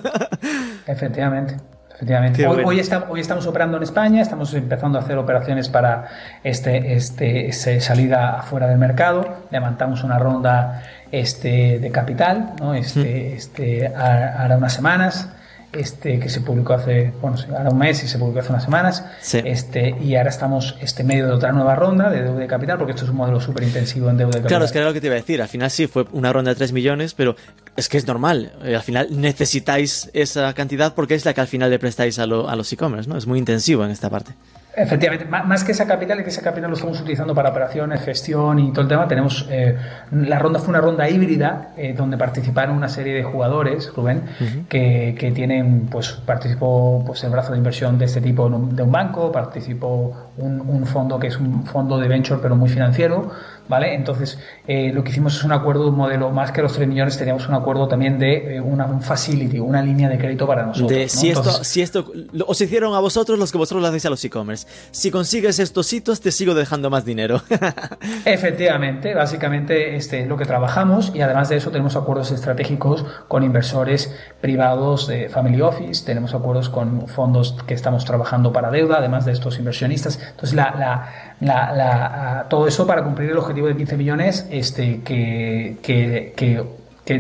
Speaker 3: Efectivamente. Efectivamente. Hoy, hoy, estamos operando en España, estamos empezando a hacer operaciones para este, este, salida afuera del mercado. Levantamos una ronda este, de capital, ¿no? este, este, hará unas semanas este, que se publicó hace, bueno, ahora un mes y se publicó hace unas semanas. Este, y ahora estamos este medio de otra nueva ronda de deuda de capital, porque esto es un modelo súper intensivo en deuda de capital.
Speaker 2: Claro, es que era lo que te iba a decir. Al final sí fue una ronda de 3 millones, pero es que es normal. Eh, al final necesitáis esa cantidad porque es la que al final le prestáis a, a los e-commerce, ¿no? Es muy intensivo en esta parte.
Speaker 3: Efectivamente, más que esa capital, que esa capital lo estamos utilizando para operaciones, gestión y todo el tema, tenemos, eh, la ronda fue una ronda híbrida eh, donde participaron una serie de jugadores, Rubén, que, que, tienen, pues participó pues el brazo de inversión de este tipo de un banco, participó un, un fondo que es un fondo de venture pero muy financiero, ¿vale? Entonces, eh, lo que hicimos es un acuerdo, un modelo, más que los 3 millones, teníamos un acuerdo también de eh, una, un facility, una línea de crédito para nosotros.
Speaker 2: De, si, esto, si esto os hicieron a vosotros, los que vosotros lo hacéis a los e-commerce. Si consigues estos hitos, te sigo dejando más dinero. (laughs)
Speaker 3: Efectivamente, básicamente este, lo que trabajamos y además de eso tenemos acuerdos estratégicos con inversores privados de Family Office, tenemos acuerdos con fondos que estamos trabajando para deuda, además de estos inversionistas. Entonces, la, la, la, la todo eso para cumplir el objetivo de 15 millones este, que,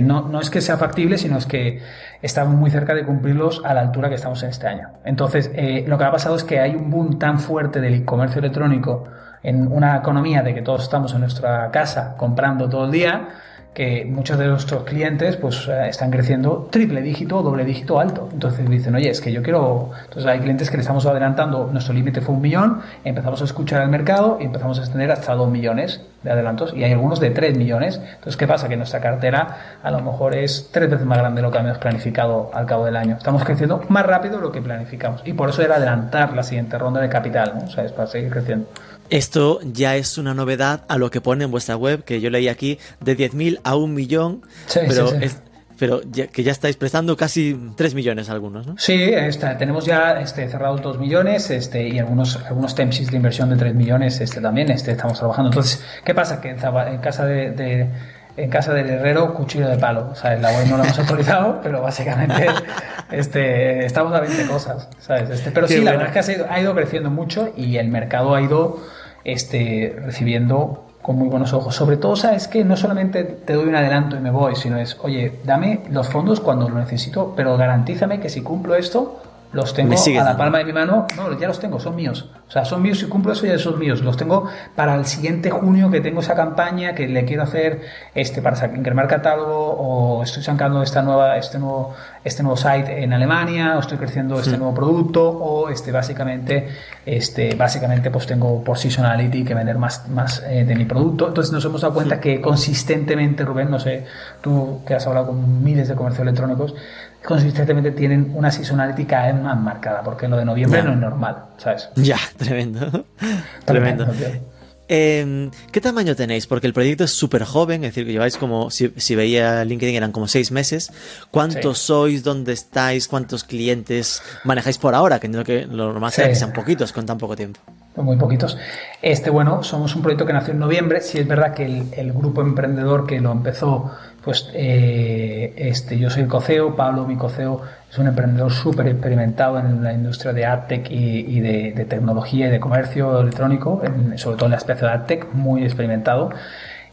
Speaker 3: no, es que sea factible, sino es que estamos muy cerca de cumplirlos a la altura que estamos en este año. Entonces, eh, lo que ha pasado es que hay un boom tan fuerte del comercio electrónico en una economía de que todos estamos en nuestra casa comprando todo el día, que muchos de nuestros clientes pues eh, están creciendo triple dígito o doble dígito alto. Entonces dicen, oye, es que yo quiero... Entonces hay clientes que le estamos adelantando, nuestro límite fue un millón, empezamos a escuchar el mercado y empezamos a extender hasta dos millones de adelantos y hay algunos de tres millones. Entonces, ¿qué pasa? Que nuestra cartera a lo mejor es tres veces más grande de lo que habíamos planificado al cabo del año. Estamos creciendo más rápido de lo que planificamos y por eso era adelantar la siguiente ronda de capital, ¿no? O sea, es para seguir creciendo.
Speaker 2: Esto ya es una novedad a lo que pone en vuestra web, que yo leí aquí de 10.000 a un millón,
Speaker 3: Sí,
Speaker 2: pero,
Speaker 3: sí, sí.
Speaker 2: es- pero ya- que ya estáis prestando casi 3 millones algunos, ¿no?
Speaker 3: Sí, está, tenemos ya este, cerrados 2 millones este, y algunos, algunos term sheets de inversión de 3 millones este, también este, estamos trabajando. Entonces, ¿qué pasa? Que en, casa de, de- en casa del herrero, cuchillo de palo. O sea, la web no lo hemos (laughs) autorizado, pero básicamente este, estamos a 20 cosas. ¿sabes? Este, pero
Speaker 2: Qué
Speaker 3: sí, la verdad es que ha ido, ha ido creciendo mucho y el mercado ha ido este, recibiendo con muy buenos ojos. Sobre todo, sabes que no solamente te doy un adelanto y me voy, sino es, oye, dame los fondos cuando lo necesito, pero garantízame que si cumplo esto, los tengo a la palma de mi mano. No, ya los tengo, son míos. O sea, son míos, si cumplo eso ya son míos. Los tengo para el siguiente junio que tengo esa campaña que le quiero hacer este para incrementar catálogo o estoy sacando esta nueva, este nuevo, este nuevo site en Alemania o estoy creciendo este nuevo producto o este básicamente, este, básicamente pues tengo por seasonality que vender más, más eh, de mi producto. Entonces nos hemos dado cuenta que consistentemente, Rubén, no sé, tú que has hablado con miles de comercios electrónicos, consistentemente tienen una seasonality cada vez más marcada, porque lo de noviembre
Speaker 2: Ya.
Speaker 3: no es normal, ¿sabes?
Speaker 2: Ya, (laughs) tremendo. tremendo. Eh, ¿Qué tamaño tenéis? Porque el proyecto es súper joven, es decir, que lleváis como, si, si veía LinkedIn eran como seis meses. ¿Cuántos
Speaker 3: Sí.
Speaker 2: sois? ¿Dónde estáis? ¿Cuántos clientes manejáis por ahora? Que entiendo que lo normal será
Speaker 3: Sí.
Speaker 2: que sean poquitos con tan poco tiempo.
Speaker 3: muy poquitos. Este, bueno, somos un proyecto que nació en noviembre. Sí es verdad que el, el grupo emprendedor que lo empezó, pues eh, este, yo soy el coceo, Pablo, mi coceo, es un emprendedor súper experimentado en la industria de AdTech y, y de, de tecnología y de comercio electrónico, en- sobre todo en el aspecto de AdTech, muy experimentado.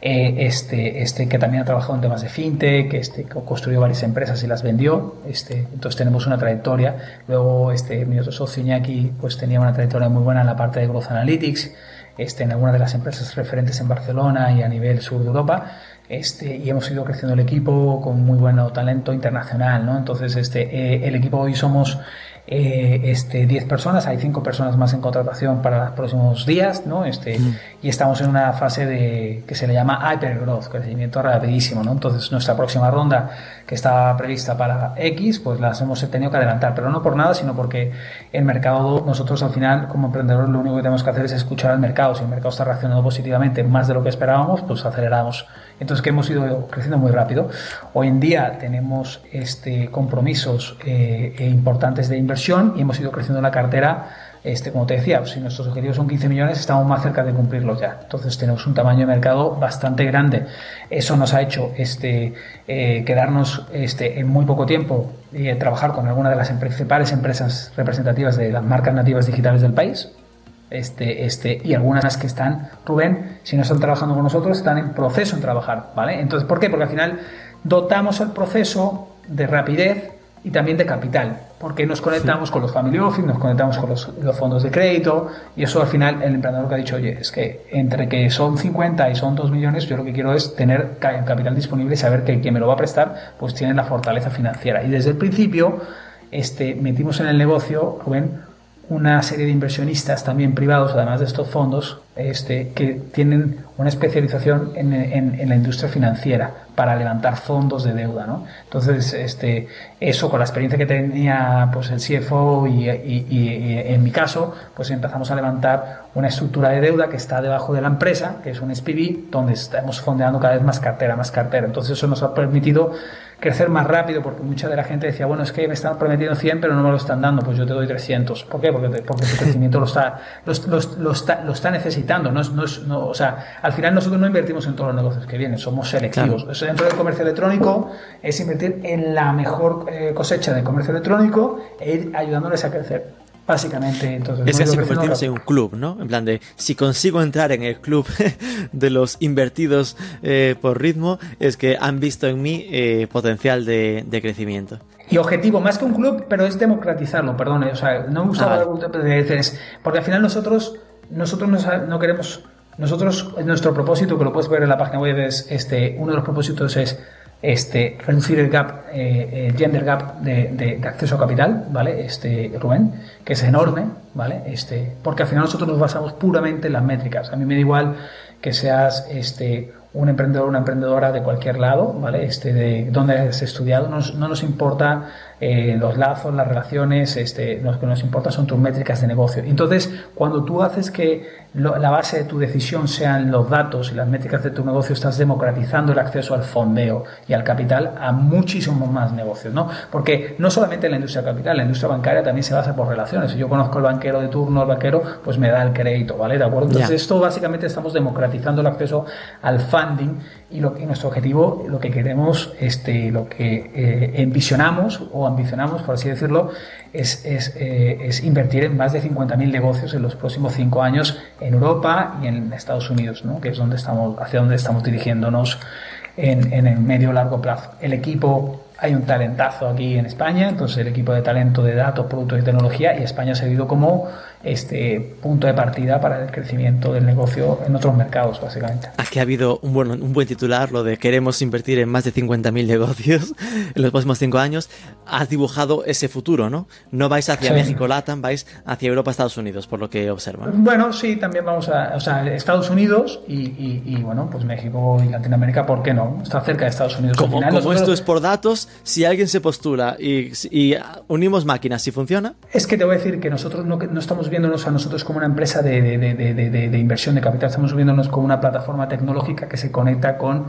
Speaker 3: Eh, este, este que también ha trabajado en temas de fintech, este, que construyó varias empresas y las vendió. Este, entonces tenemos una trayectoria. Luego este, mi otro socio Iñaki pues tenía una trayectoria muy buena en la parte de Growth Analytics, este, en algunas de las empresas referentes en Barcelona y a nivel sur de Europa. Este, y hemos ido creciendo el equipo con muy buen talento internacional, ¿no? Entonces, este, eh, el equipo hoy somos eh, este, 10 personas, hay 5 personas más en contratación para los próximos días, ¿no? Este, Y estamos en una fase de, que se le llama hypergrowth, crecimiento rapidísimo, ¿no? Entonces, nuestra próxima ronda, que estaba prevista para X, pues las hemos tenido que adelantar, pero no por nada, sino porque el mercado, nosotros al final, como emprendedores, lo único que tenemos que hacer es escuchar al mercado. Si el mercado está reaccionando positivamente más de lo que esperábamos, pues aceleramos. Entonces, que hemos ido creciendo muy rápido. Hoy en día tenemos este, compromisos eh, eh, importantes de inversión y hemos ido creciendo la cartera. Este, como te decía, si nuestros objetivos son 15 millones, estamos más cerca de cumplirlos ya. Entonces tenemos un tamaño de mercado bastante grande. Eso nos ha hecho este, eh, quedarnos este, en muy poco tiempo y eh, trabajar con algunas de las principales empresas representativas de las marcas nativas digitales del país este, este, y algunas que están, Rubén, si no están trabajando con nosotros, están en proceso en trabajar, ¿vale? Entonces, ¿por qué? Porque al final dotamos el proceso de rapidez y también de capital, porque nos conectamos con los family office, nos conectamos con los, los fondos de crédito, y eso al final el emprendedor que ha dicho, oye, es que entre que son 50 y son 2 millones, yo lo que quiero es tener ca- capital disponible y saber que quien me lo va a prestar, pues tiene la fortaleza financiera. Y desde el principio, este, metimos en el negocio, Rubén, una serie de inversionistas también privados, además de estos fondos, este, que tienen una especialización en, en- en la industria financiera para levantar fondos de deuda. ¿no? Entonces, este, eso con la experiencia que tenía pues, el CFO y, y- y- y en mi caso, pues empezamos a levantar una estructura de deuda que está debajo de la empresa, que es un SPV, donde estamos fondeando cada vez más cartera, más cartera. Entonces, eso nos ha permitido crecer más rápido, porque mucha de la gente decía, bueno, es que me están prometiendo 100, pero no me lo están dando, pues yo te doy 300. ¿Por qué? Porque, porque tu crecimiento lo está, lo, lo- lo está, lo está necesitando. No es, no es- no- o sea, al final nosotros no invertimos en todos los negocios que vienen, somos selectivos.
Speaker 2: Claro.
Speaker 3: Eso dentro del comercio electrónico es invertir en la mejor eh, cosecha de comercio electrónico e ir ayudándoles a crecer. Básicamente, entonces.
Speaker 2: Es casi convertirse en un club, ¿no? En plan de, si consigo entrar en el club (laughs) de los invertidos eh, por ritmo, es que han visto en mí eh, potencial de, de crecimiento.
Speaker 3: Y objetivo, más que un club, pero es democratizarlo, perdón, o sea, no me gusta
Speaker 2: Ah,
Speaker 3: es- porque al final nosotros, nosotros no, no queremos nosotros, nuestro propósito, que lo puedes ver en la página web, es este, uno de los propósitos es este, reducir el gap, eh, el gender gap de, de, acceso a capital, ¿vale? Este, Rubén, que es enorme, ¿vale? Este, porque al final nosotros nos basamos puramente en las métricas. A mí me da igual que seas este, un emprendedor o una emprendedora de cualquier lado, ¿vale? Este, de dónde has estudiado, no, no nos importa eh, los lazos, las relaciones, este, lo que nos importa son tus métricas de negocio. Entonces, cuando tú haces que la base de tu decisión sean los datos y las métricas de tu negocio, estás democratizando el acceso al fondeo y al capital a muchísimos más negocios, ¿no? Porque no solamente en la industria capital, la industria bancaria también se basa por relaciones. Si yo conozco al banquero de turno, el banquero, pues me da el crédito, ¿vale? ¿De acuerdo? Entonces, esto básicamente estamos democratizando el acceso al funding y, lo, que nuestro objetivo, lo que queremos, este, lo que eh, envisionamos o ambicionamos, por así decirlo, es, es, eh, es invertir en más de 50.000 negocios en los próximos cinco años en Europa y en Estados Unidos, ¿no? que es donde estamos, hacia donde estamos dirigiéndonos en, en el medio largo plazo. El equipo hay un talentazo aquí en España, entonces el equipo de talento de datos, productos y tecnología, y España ha servido como este punto de partida para el crecimiento del negocio en otros mercados, básicamente.
Speaker 2: Aquí ha habido un buen, un buen titular, lo de queremos invertir en más de 50.000 negocios (laughs) en los próximos cinco años. Has dibujado ese futuro, ¿no? No vais hacia México, Latam, vais hacia Europa, Estados Unidos, por lo que observo.
Speaker 3: Bueno, sí, también vamos a, o sea, Estados Unidos y, y, bueno, pues México y Latinoamérica, ¿por qué no? Está cerca de Estados Unidos.
Speaker 2: Como, como esto es por datos, si alguien se postula y, y unimos máquinas, si funciona.
Speaker 3: Es que te voy a decir que nosotros no, no estamos viéndonos a nosotros como una empresa de, de, inversión de capital, estamos viéndonos como una plataforma tecnológica que se conecta con,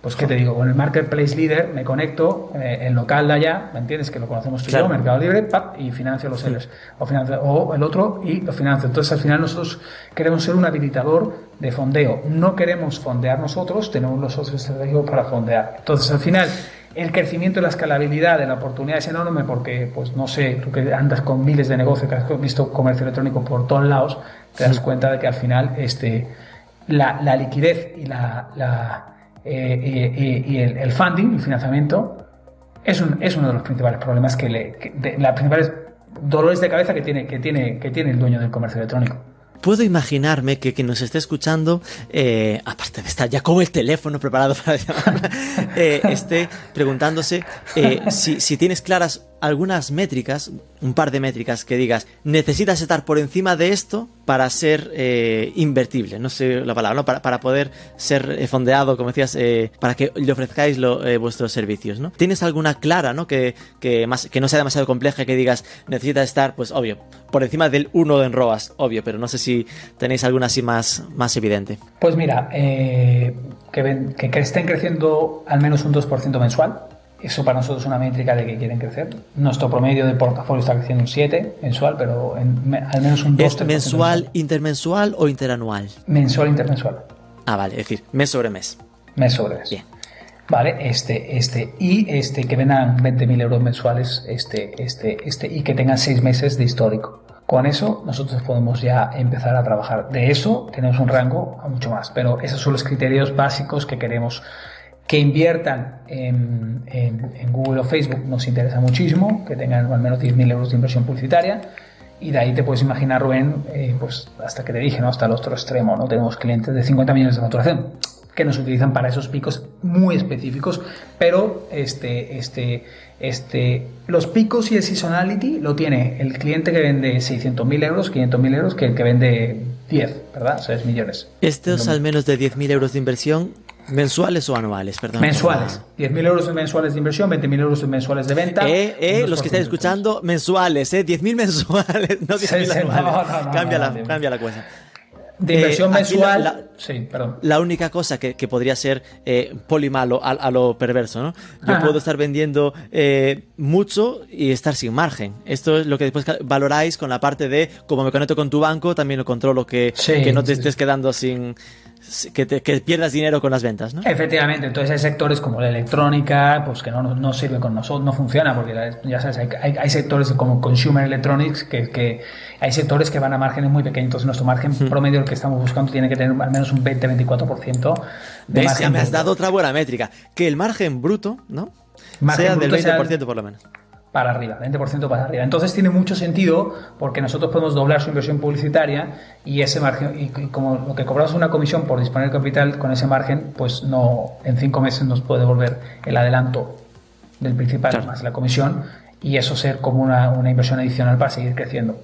Speaker 3: pues qué te digo, con el Marketplace Leader, me conecto, eh, el local de allá, ¿me entiendes? Que lo conocemos tú y yo, Mercado Libre, pap, y financio los sellers, o, o el otro y lo financio. Entonces al final nosotros queremos ser un habilitador de fondeo, no queremos fondear nosotros, tenemos los socios estratégicos para fondear. Entonces al final el crecimiento y la escalabilidad de la oportunidad es enorme porque, pues no sé, tú que andas con miles de negocios, que has visto comercio electrónico por todos lados, te das cuenta de que al final este, la, liquidez y, la, eh, eh, y el, funding, el financiamiento, es, un, es uno de los principales problemas que le, de, las principales dolores de cabeza que tiene, que tiene, que tiene el dueño del comercio electrónico
Speaker 2: puedo imaginarme que quien nos esté escuchando, eh, aparte de estar ya con el teléfono preparado para (laughs) llamar, eh, esté preguntándose eh, si, si, tienes claras algunas métricas, un par de métricas que digas, necesitas estar por encima de esto para ser eh, invertible, no sé la palabra, ¿no? para, para poder ser eh, fondeado, como decías, eh, para que le ofrezcáis vuestros servicios. ¿no? ¿Tienes alguna clara ¿no? Que, que, más, que no sea demasiado compleja, que digas, necesitas estar, pues obvio, por encima del 1 en ROAS, obvio, pero no sé si tenéis alguna así más, más evidente.
Speaker 3: Pues mira, que, que, que estén creciendo al menos un 2% mensual eso para nosotros es una métrica de que quieren crecer. Nuestro promedio de portafolio está creciendo un 7 mensual, pero en, al menos un 2
Speaker 2: ¿Es mensual, intermensual o interanual?
Speaker 3: Mensual, intermensual.
Speaker 2: Ah, vale, es decir, mes sobre mes.
Speaker 3: Mes sobre mes. Bien. Vale, este, este, y este, que vendan 20.000 euros mensuales, este, este, este, y que tengan 6 meses de histórico. Con eso nosotros podemos ya empezar a trabajar. De eso tenemos un rango a mucho más, pero esos son los criterios básicos que queremos que inviertan en, en, Google o Facebook nos interesa muchísimo, que tengan al menos 10.000 euros de inversión publicitaria. Y de ahí te puedes imaginar, Rubén, eh, pues hasta que te dije, ¿no? Hasta el otro extremo, ¿no? Tenemos clientes de 50 millones de facturación que nos utilizan para esos picos muy específicos, pero este, este, este, los picos y el seasonality lo tiene el cliente que vende 600.000 euros, 500.000 euros, que el que vende 10, ¿verdad? O sea, es millones.
Speaker 2: Estos al menos de 10.000 euros de inversión ¿Mensuales o anuales? Perdón.
Speaker 3: Mensuales. 10.000 euros mensuales de inversión, 20.000 euros mensuales de venta.
Speaker 2: Eh, eh, los que están escuchando, mensuales, ¿eh? 10.000 (laughs) mensuales, no 10.000 anuales. cambia, la, cambia la cosa.
Speaker 3: De inversión eh, mensual. sí, perdón.
Speaker 2: La única cosa que, que podría ser eh, polimalo a, a, lo perverso, ¿no? Yo puedo estar vendiendo eh, mucho y estar sin margen. Esto es lo que después valoráis con la parte de, como me conecto con tu banco, también lo controlo que, que no te estés quedando sin que, que, pierdas dinero con las ventas, ¿no?
Speaker 3: Efectivamente, entonces hay sectores como la electrónica, pues que no, no sirve con nosotros, no funciona, porque ya sabes, hay, hay, sectores como consumer electronics que, que, hay sectores que van a márgenes muy pequeños, entonces nuestro margen promedio, el que estamos buscando, tiene que tener al menos un 20-24%
Speaker 2: de margen. Ya me has dado otra buena métrica, que el margen bruto, ¿no? sea del 20% por lo menos
Speaker 3: para arriba, 20% para arriba. Entonces tiene mucho sentido porque nosotros podemos doblar su inversión publicitaria y ese margen, y, como lo que cobramos una comisión por disponer capital con ese margen, pues no, en cinco meses nos puede devolver el adelanto del principal más la comisión y eso ser como una, una inversión adicional para seguir creciendo.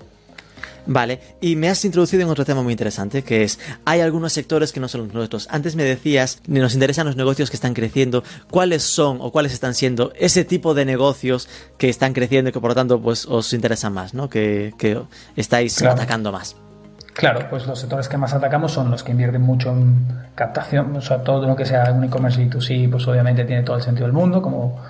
Speaker 2: Vale, y me has introducido en otro tema muy interesante, que es, hay algunos sectores que no son los nuestros. Antes me decías, nos interesan los negocios que están creciendo, cuáles son o cuáles están siendo ese tipo de negocios que están creciendo y que por lo tanto pues os interesan más, ¿no? Que, estáis atacando más.
Speaker 3: Claro, pues los sectores que más atacamos son los que invierten mucho en captación, o sea, todo lo que sea un e-commerce B2C, pues obviamente tiene todo el sentido del mundo, como,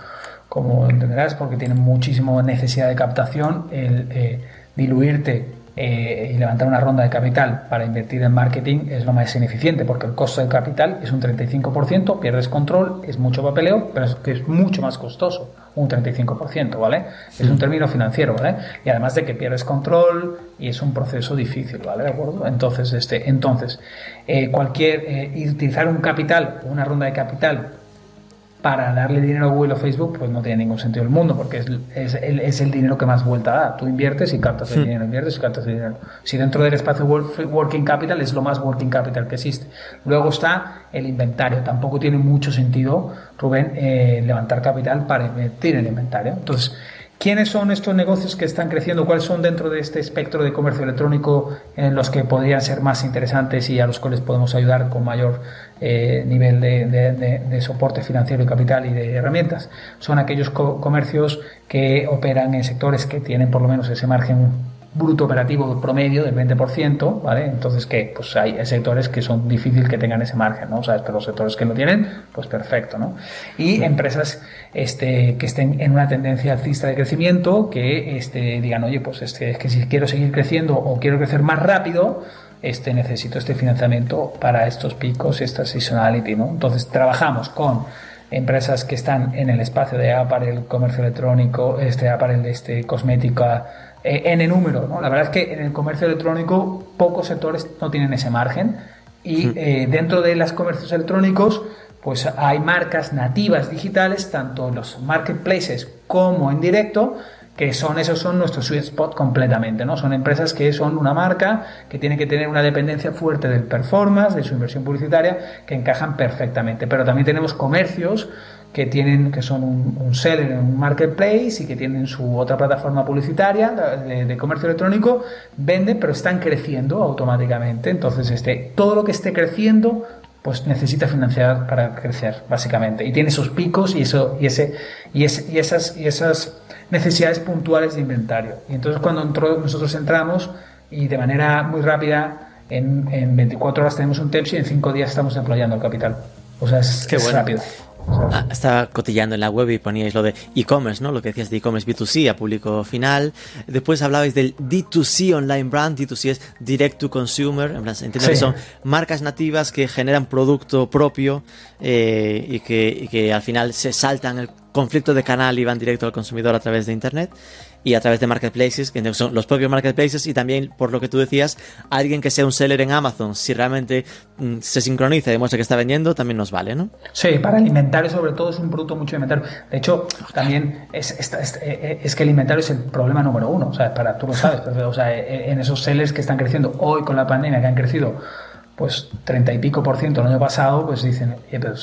Speaker 3: como entenderás, porque tienen muchísima necesidad de captación, el eh, diluirte eh, y levantar una ronda de capital para invertir en marketing es lo más ineficiente porque el costo de capital es un 35%, pierdes control, es mucho papeleo, pero es que es mucho más costoso, un 35%, ¿vale? Es un término financiero, ¿vale? Y además de que pierdes control y es un proceso difícil, ¿vale? ¿De acuerdo? Entonces, este, entonces eh, cualquier, eh, utilizar un capital, una ronda de capital para darle dinero a Google o Facebook, pues no tiene ningún sentido el mundo, porque es, es, el, es el dinero que más vuelta da. Tú inviertes y captas el dinero, inviertes y captas el dinero. Si dentro del espacio Working Capital es lo más Working Capital que existe. Luego está el inventario. Tampoco tiene mucho sentido, Rubén, eh, levantar capital para invertir en el inventario. Entonces, ¿Quiénes son estos negocios que están creciendo? ¿Cuáles son dentro de este espectro de comercio electrónico en los que podrían ser más interesantes y a los cuales podemos ayudar con mayor eh, nivel de, soporte financiero y capital y de herramientas? Son aquellos comercios que operan en sectores que tienen por lo menos ese margen bruto operativo promedio del 20%, ¿vale? Entonces, que Pues hay sectores que son difíciles que tengan ese margen, ¿no? O sea, pero los sectores que lo tienen, pues perfecto, ¿no? Y empresas este, que estén en una tendencia alcista de crecimiento, que este, digan, oye, pues este, es que si quiero seguir creciendo o quiero crecer más rápido, este, necesito este financiamiento para estos picos, esta seasonality, ¿no? Entonces, trabajamos con empresas que están en el espacio de apparel, comercio electrónico, este apparel, este cosmética, eh, en el número. ¿no? La verdad es que en el comercio electrónico pocos sectores no tienen ese margen y eh, dentro de los comercios electrónicos pues hay marcas nativas digitales, tanto en los marketplaces como en directo, que son esos son nuestros sweet spot completamente, ¿no? Son empresas que son una marca que tiene que tener una dependencia fuerte del performance, de su inversión publicitaria, que encajan perfectamente. Pero también tenemos comercios que tienen que son un, seller en un marketplace y que tienen su otra plataforma publicitaria de, comercio electrónico venden pero están creciendo automáticamente. Entonces este todo lo que esté creciendo pues necesita financiar para crecer básicamente. Y tiene esos picos y eso y ese y, y esas y esas necesidades puntuales de inventario. Y entonces cuando nosotros entramos y de manera muy rápida en, en 24 horas tenemos un TEPS y en 5 días estamos deployando el capital. O sea es, es rápido
Speaker 2: Ah, estaba cotillando en la web y poníais lo de e-commerce, ¿no? Lo que decías de e-commerce B2C a público final. Después hablabais del D2C online brand. D2C es direct to consumer. En plan, entiendo que son marcas nativas que generan producto propio eh, y, que, y que al final se saltan el conflicto de canal y van directo al consumidor a través de internet y a través de marketplaces, que son los propios marketplaces y también, por lo que tú decías, alguien que sea un seller en Amazon, si realmente mm, se sincroniza y demuestra que está vendiendo, también nos vale, ¿no?
Speaker 3: Sí, para el inventario sobre todo es un producto mucho inventario. De hecho, también es, eh, es, que el inventario es el problema número uno, o sea, para, tú lo sabes, o sea, eh, en esos sellers que están creciendo hoy con la pandemia, que han crecido pues 30 y pico por ciento el año pasado, pues dicen,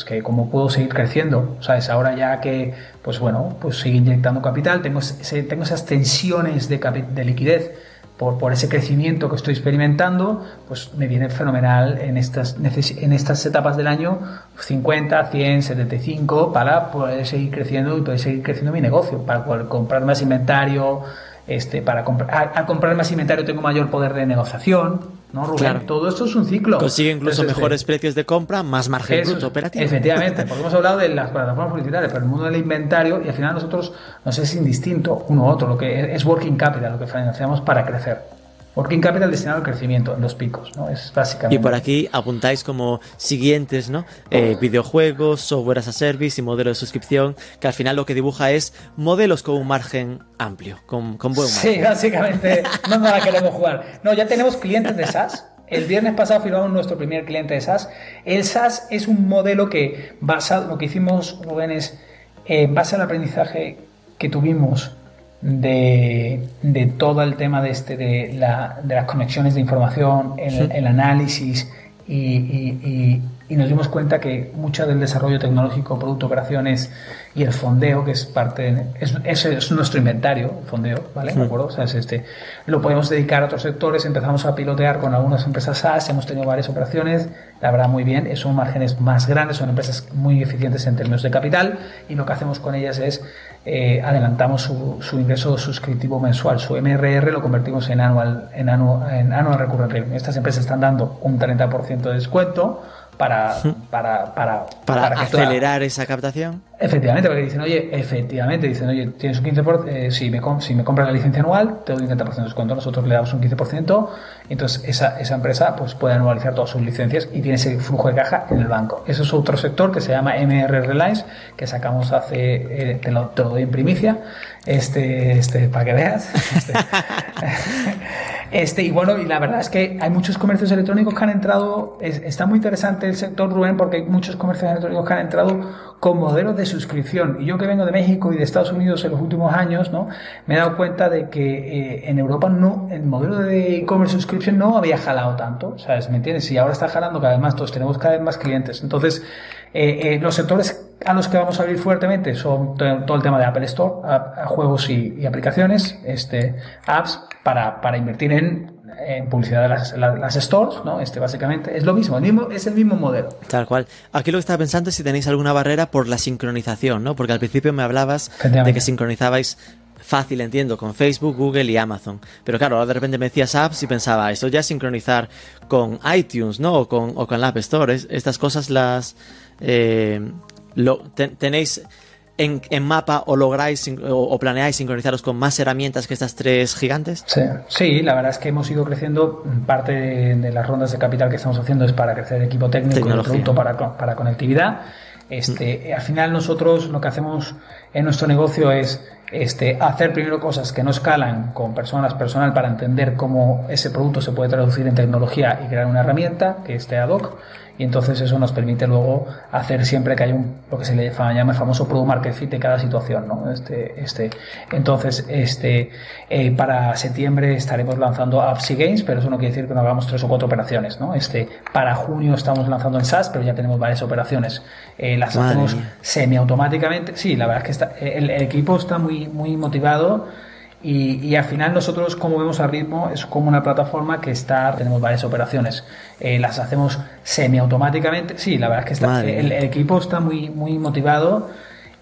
Speaker 3: que cómo puedo seguir creciendo, ¿sabes? Ahora ya que, pues bueno, pues sigue inyectando capital, tengo, tengo esas tensiones de, de liquidez por, ese crecimiento que estoy experimentando, pues me viene fenomenal en estas, en estas etapas del año 50, 100, 75 para poder seguir creciendo y poder seguir creciendo mi negocio, para comprar más inventario, este, para comprar, al comprar más inventario tengo mayor poder de negociación, ¿no, Rubén? Todo esto es un ciclo.
Speaker 2: Consigue incluso mejores precios de compra, más margen bruto operativo.
Speaker 3: Efectivamente, (laughs) porque hemos hablado de las plataformas publicitarias, pero el mundo del inventario, y al final nosotros nos es indistinto uno u otro, lo que es working capital, lo que financiamos para crecer. Working Capital destinado al crecimiento en los picos, ¿no? Es básicamente.
Speaker 2: Y por aquí apuntáis como siguientes, ¿no? Eh, videojuegos, software as a service y modelo de suscripción, que al final lo que dibuja es modelos con un margen amplio, con, con buen margen.
Speaker 3: Sí, básicamente, no nos la queremos jugar. No, ya tenemos clientes de SaaS. El viernes pasado firmamos nuestro primer cliente de SaaS. El SaaS es un modelo que, basado, lo que hicimos, Rubén, es, en base al aprendizaje que tuvimos de, de, todo el tema de, este, de, la, de las conexiones de información, el, el análisis y, y, y, nos dimos cuenta que mucho del desarrollo tecnológico, producto, operaciones y el fondeo, que es parte, es, es, nuestro inventario, el fondeo, ¿vale? ¿De acuerdo? O sea, es este, lo podemos dedicar a otros sectores, empezamos a pilotear con algunas empresas SaaS, hemos tenido varias operaciones, la verdad muy bien, son márgenes más grandes, son empresas muy eficientes en términos de capital y lo que hacemos con ellas es eh, adelantamos su, su, ingreso suscriptivo mensual, su MRR lo convertimos en anual, en anual, en anual recurrent revenue. Estas empresas están dando un 30% de descuento para, para, para,
Speaker 2: para, acelerar esa captación.
Speaker 3: Efectivamente, porque dicen, oye, efectivamente, dicen, oye, tienes un 15%, eh, si, me, si me compras la licencia anual, te doy un 30% de descuento, nosotros le damos un 15%, entonces esa, esa empresa pues puede anualizar todas sus licencias y tiene ese flujo de caja en el banco. Eso es otro sector que se llama MR Reliance, que sacamos hace, eh, te, lo, te, lo, doy en primicia, este, este, para que veas. Este, (laughs) Este, y bueno, y la verdad es que hay muchos comercios electrónicos que han entrado, está muy interesante el sector, Rubén, porque hay muchos comercios electrónicos que han entrado con modelos de suscripción. Y yo que vengo de México y de Estados Unidos en los últimos años, ¿no? Me he dado cuenta de que eh, en Europa no, el modelo de e-commerce subscription no había jalado tanto, ¿sabes? ¿Me entiendes? Y ahora está jalando cada vez más, todos tenemos cada vez más clientes. Entonces, eh, eh, los sectores a los que vamos a abrir fuertemente son todo el tema de Apple Store, a, a juegos y, y, aplicaciones, este, apps, para, para invertir en, en publicidad de las, las, las, stores, ¿no? Este básicamente es lo mismo, el mismo, es el mismo modelo.
Speaker 2: Tal cual. Aquí lo que estaba pensando es si tenéis alguna barrera por la sincronización, ¿no? Porque al principio me hablabas de que sincronizabais fácil, entiendo, con Facebook, Google y Amazon. Pero claro, ahora de repente me decías apps y pensaba, esto ya es sincronizar con iTunes, ¿no? O con, o con la App Store. Estas cosas las... Eh, lo, ten, tenéis en, en, mapa o lográis o, o, planeáis sincronizaros con más herramientas que estas tres gigantes?
Speaker 3: Sí, sí, la verdad es que hemos ido creciendo. Parte de, de las rondas de capital que estamos haciendo es para crecer el equipo técnico y el producto para, para conectividad. Este, mm. Al final nosotros lo que hacemos en nuestro negocio es este, hacer primero cosas que no escalan con personas personal para entender cómo ese producto se puede traducir en tecnología y crear una herramienta que esté ad hoc y entonces eso nos permite luego hacer siempre que hay un lo que se le llama el famoso product market fit de cada situación ¿no? este, este, entonces este eh, para septiembre estaremos lanzando apps y games pero eso no quiere decir que no hagamos tres o cuatro operaciones ¿no? este, para junio estamos lanzando en SaaS pero ya tenemos varias operaciones. Eh, las Madre hacemos semiautomáticamente. Sí la verdad es que está, el, el equipo está muy, muy motivado y, y, al final nosotros como vemos a ritmo es como una plataforma que está tenemos varias operaciones. Eh, las hacemos semiautomáticamente. Sí la verdad es que está, el, el, equipo está muy muy motivado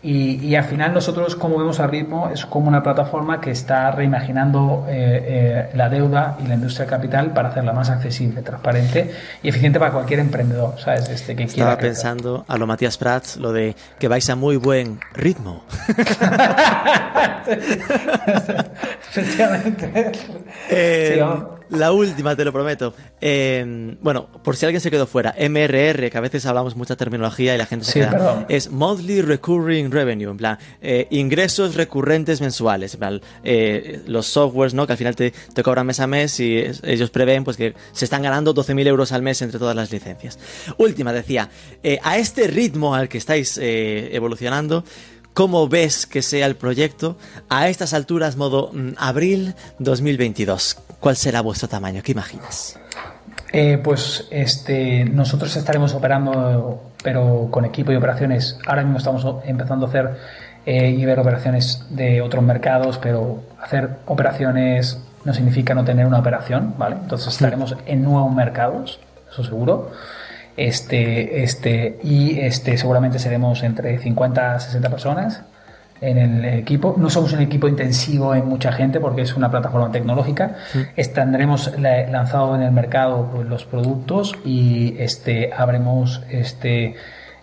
Speaker 3: y, y, al final nosotros como vemos a ritmo es como una plataforma que está reimaginando eh, eh, la deuda y la industria capital para hacerla más accesible transparente y eficiente para cualquier emprendedor sabes este que
Speaker 2: estaba
Speaker 3: quiera
Speaker 2: pensando a lo Matías Prats lo de que vais a muy buen ritmo. (laughs) (laughs)
Speaker 3: Efectivamente.
Speaker 2: Eh, sí, la última, te lo prometo. Eh, bueno, por si alguien se quedó fuera, MRR, que a veces hablamos mucha terminología y la gente se
Speaker 3: sí,
Speaker 2: queda.
Speaker 3: Perdón.
Speaker 2: Es Monthly Recurring Revenue, en plan, eh, ingresos recurrentes mensuales. En plan, eh, los softwares, ¿no? Que al final te, te, cobran mes a mes y ellos prevén pues que se están ganando 12.000 euros al mes entre todas las licencias. Última, decía, eh, a este ritmo al que estáis evolucionando, ¿Cómo ves que sea el proyecto a estas alturas, modo mm, abril 2022? ¿Cuál será vuestro tamaño? ¿Qué imaginas?
Speaker 3: Eh, pues este, nosotros estaremos operando, pero con equipo y operaciones. Ahora mismo estamos empezando a hacer eh, y ver operaciones de otros mercados, pero hacer operaciones no significa no tener una operación, ¿vale? Entonces estaremos en nuevos mercados, eso seguro. Este, este, y este, seguramente seremos entre 50 a 60 personas en el equipo. No somos un equipo intensivo en mucha gente porque es una plataforma tecnológica. Sí. Tendremos lanzado en el mercado pues, los productos y este, habremos este,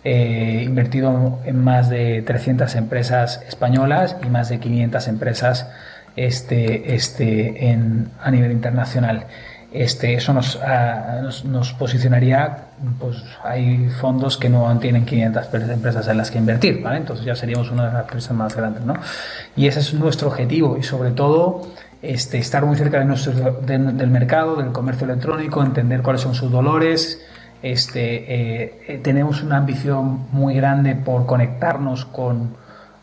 Speaker 3: eh, invertido en más de 300 empresas españolas y más de 500 empresas este, este, en, a nivel internacional este, eso nos, uh, nos, nos, posicionaría, pues hay fondos que no tienen 500 empresas en las que invertir, ¿vale? Entonces ya seríamos una de las empresas más grandes, ¿no? Y ese es nuestro objetivo y sobre todo este, estar muy cerca de nuestro, de, del mercado, del comercio electrónico, entender cuáles son sus dolores. Este, eh, tenemos una ambición muy grande por conectarnos con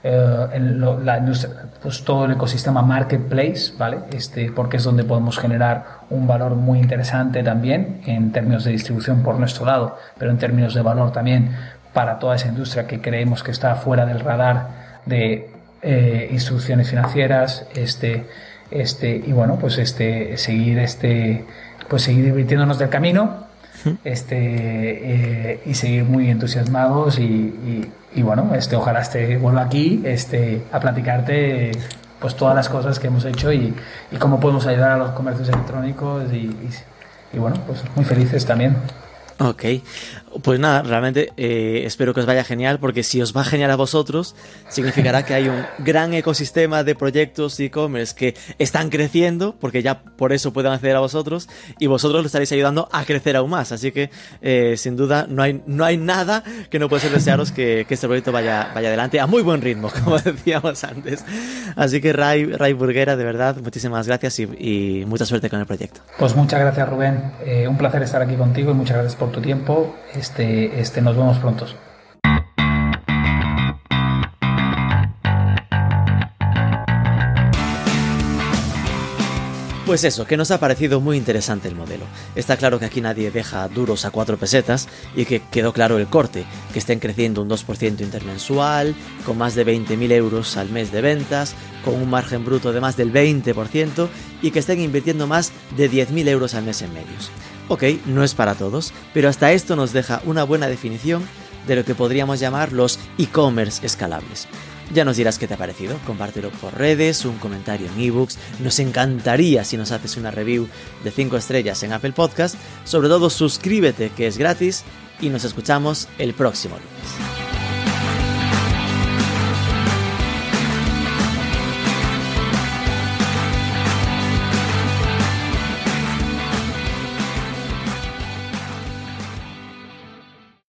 Speaker 3: eh, en la industria, pues todo el ecosistema marketplace, ¿vale? Este, porque es donde podemos generar un valor muy interesante también en términos de distribución por nuestro lado, pero en términos de valor también para toda esa industria que creemos que está fuera del radar de eh, instrucciones financieras, este, este, y bueno, pues este, seguir este, pues seguir divirtiéndonos del camino, este, eh, y seguir muy entusiasmados y, y, bueno, este, ojalá este vuelva aquí, este, a platicarte pues todas las cosas que hemos hecho y, y cómo podemos ayudar a los comercios electrónicos y, y bueno, pues muy felices también.
Speaker 2: Ok, pues nada, realmente eh, espero que os vaya genial porque si os va genial a vosotros, significará que hay un gran ecosistema de proyectos e-commerce que están creciendo porque ya por eso pueden acceder a vosotros y vosotros lo estaréis ayudando a crecer aún más. Así que eh, sin duda no hay, no hay nada que no pueda ser desearos que, que, este proyecto vaya, vaya adelante a muy buen ritmo, (laughs) como decíamos antes. Así que Ray, Ray Burguera, de verdad, muchísimas gracias y, y mucha suerte con el proyecto.
Speaker 3: Pues muchas gracias Rubén, eh, un placer estar aquí contigo y muchas gracias por tu tiempo. Este, este, nos vemos pronto.
Speaker 2: Pues eso, que nos ha parecido muy interesante el modelo. Está claro que aquí nadie deja duros a cuatro pesetas y que quedó claro el corte, que estén creciendo un 2% intermensual, con más de 20.000 euros al mes de ventas, con un margen bruto de más del 20% y que estén invirtiendo más de 10.000 euros al mes en medios. Ok, no es para todos, pero hasta esto nos deja una buena definición de lo que podríamos llamar los e-commerce escalables. Ya nos dirás qué te ha parecido, compártelo por redes, un comentario en ebooks, nos encantaría si nos haces una review de 5 estrellas en Apple Podcast, sobre todo suscríbete que es gratis y nos escuchamos el próximo lunes.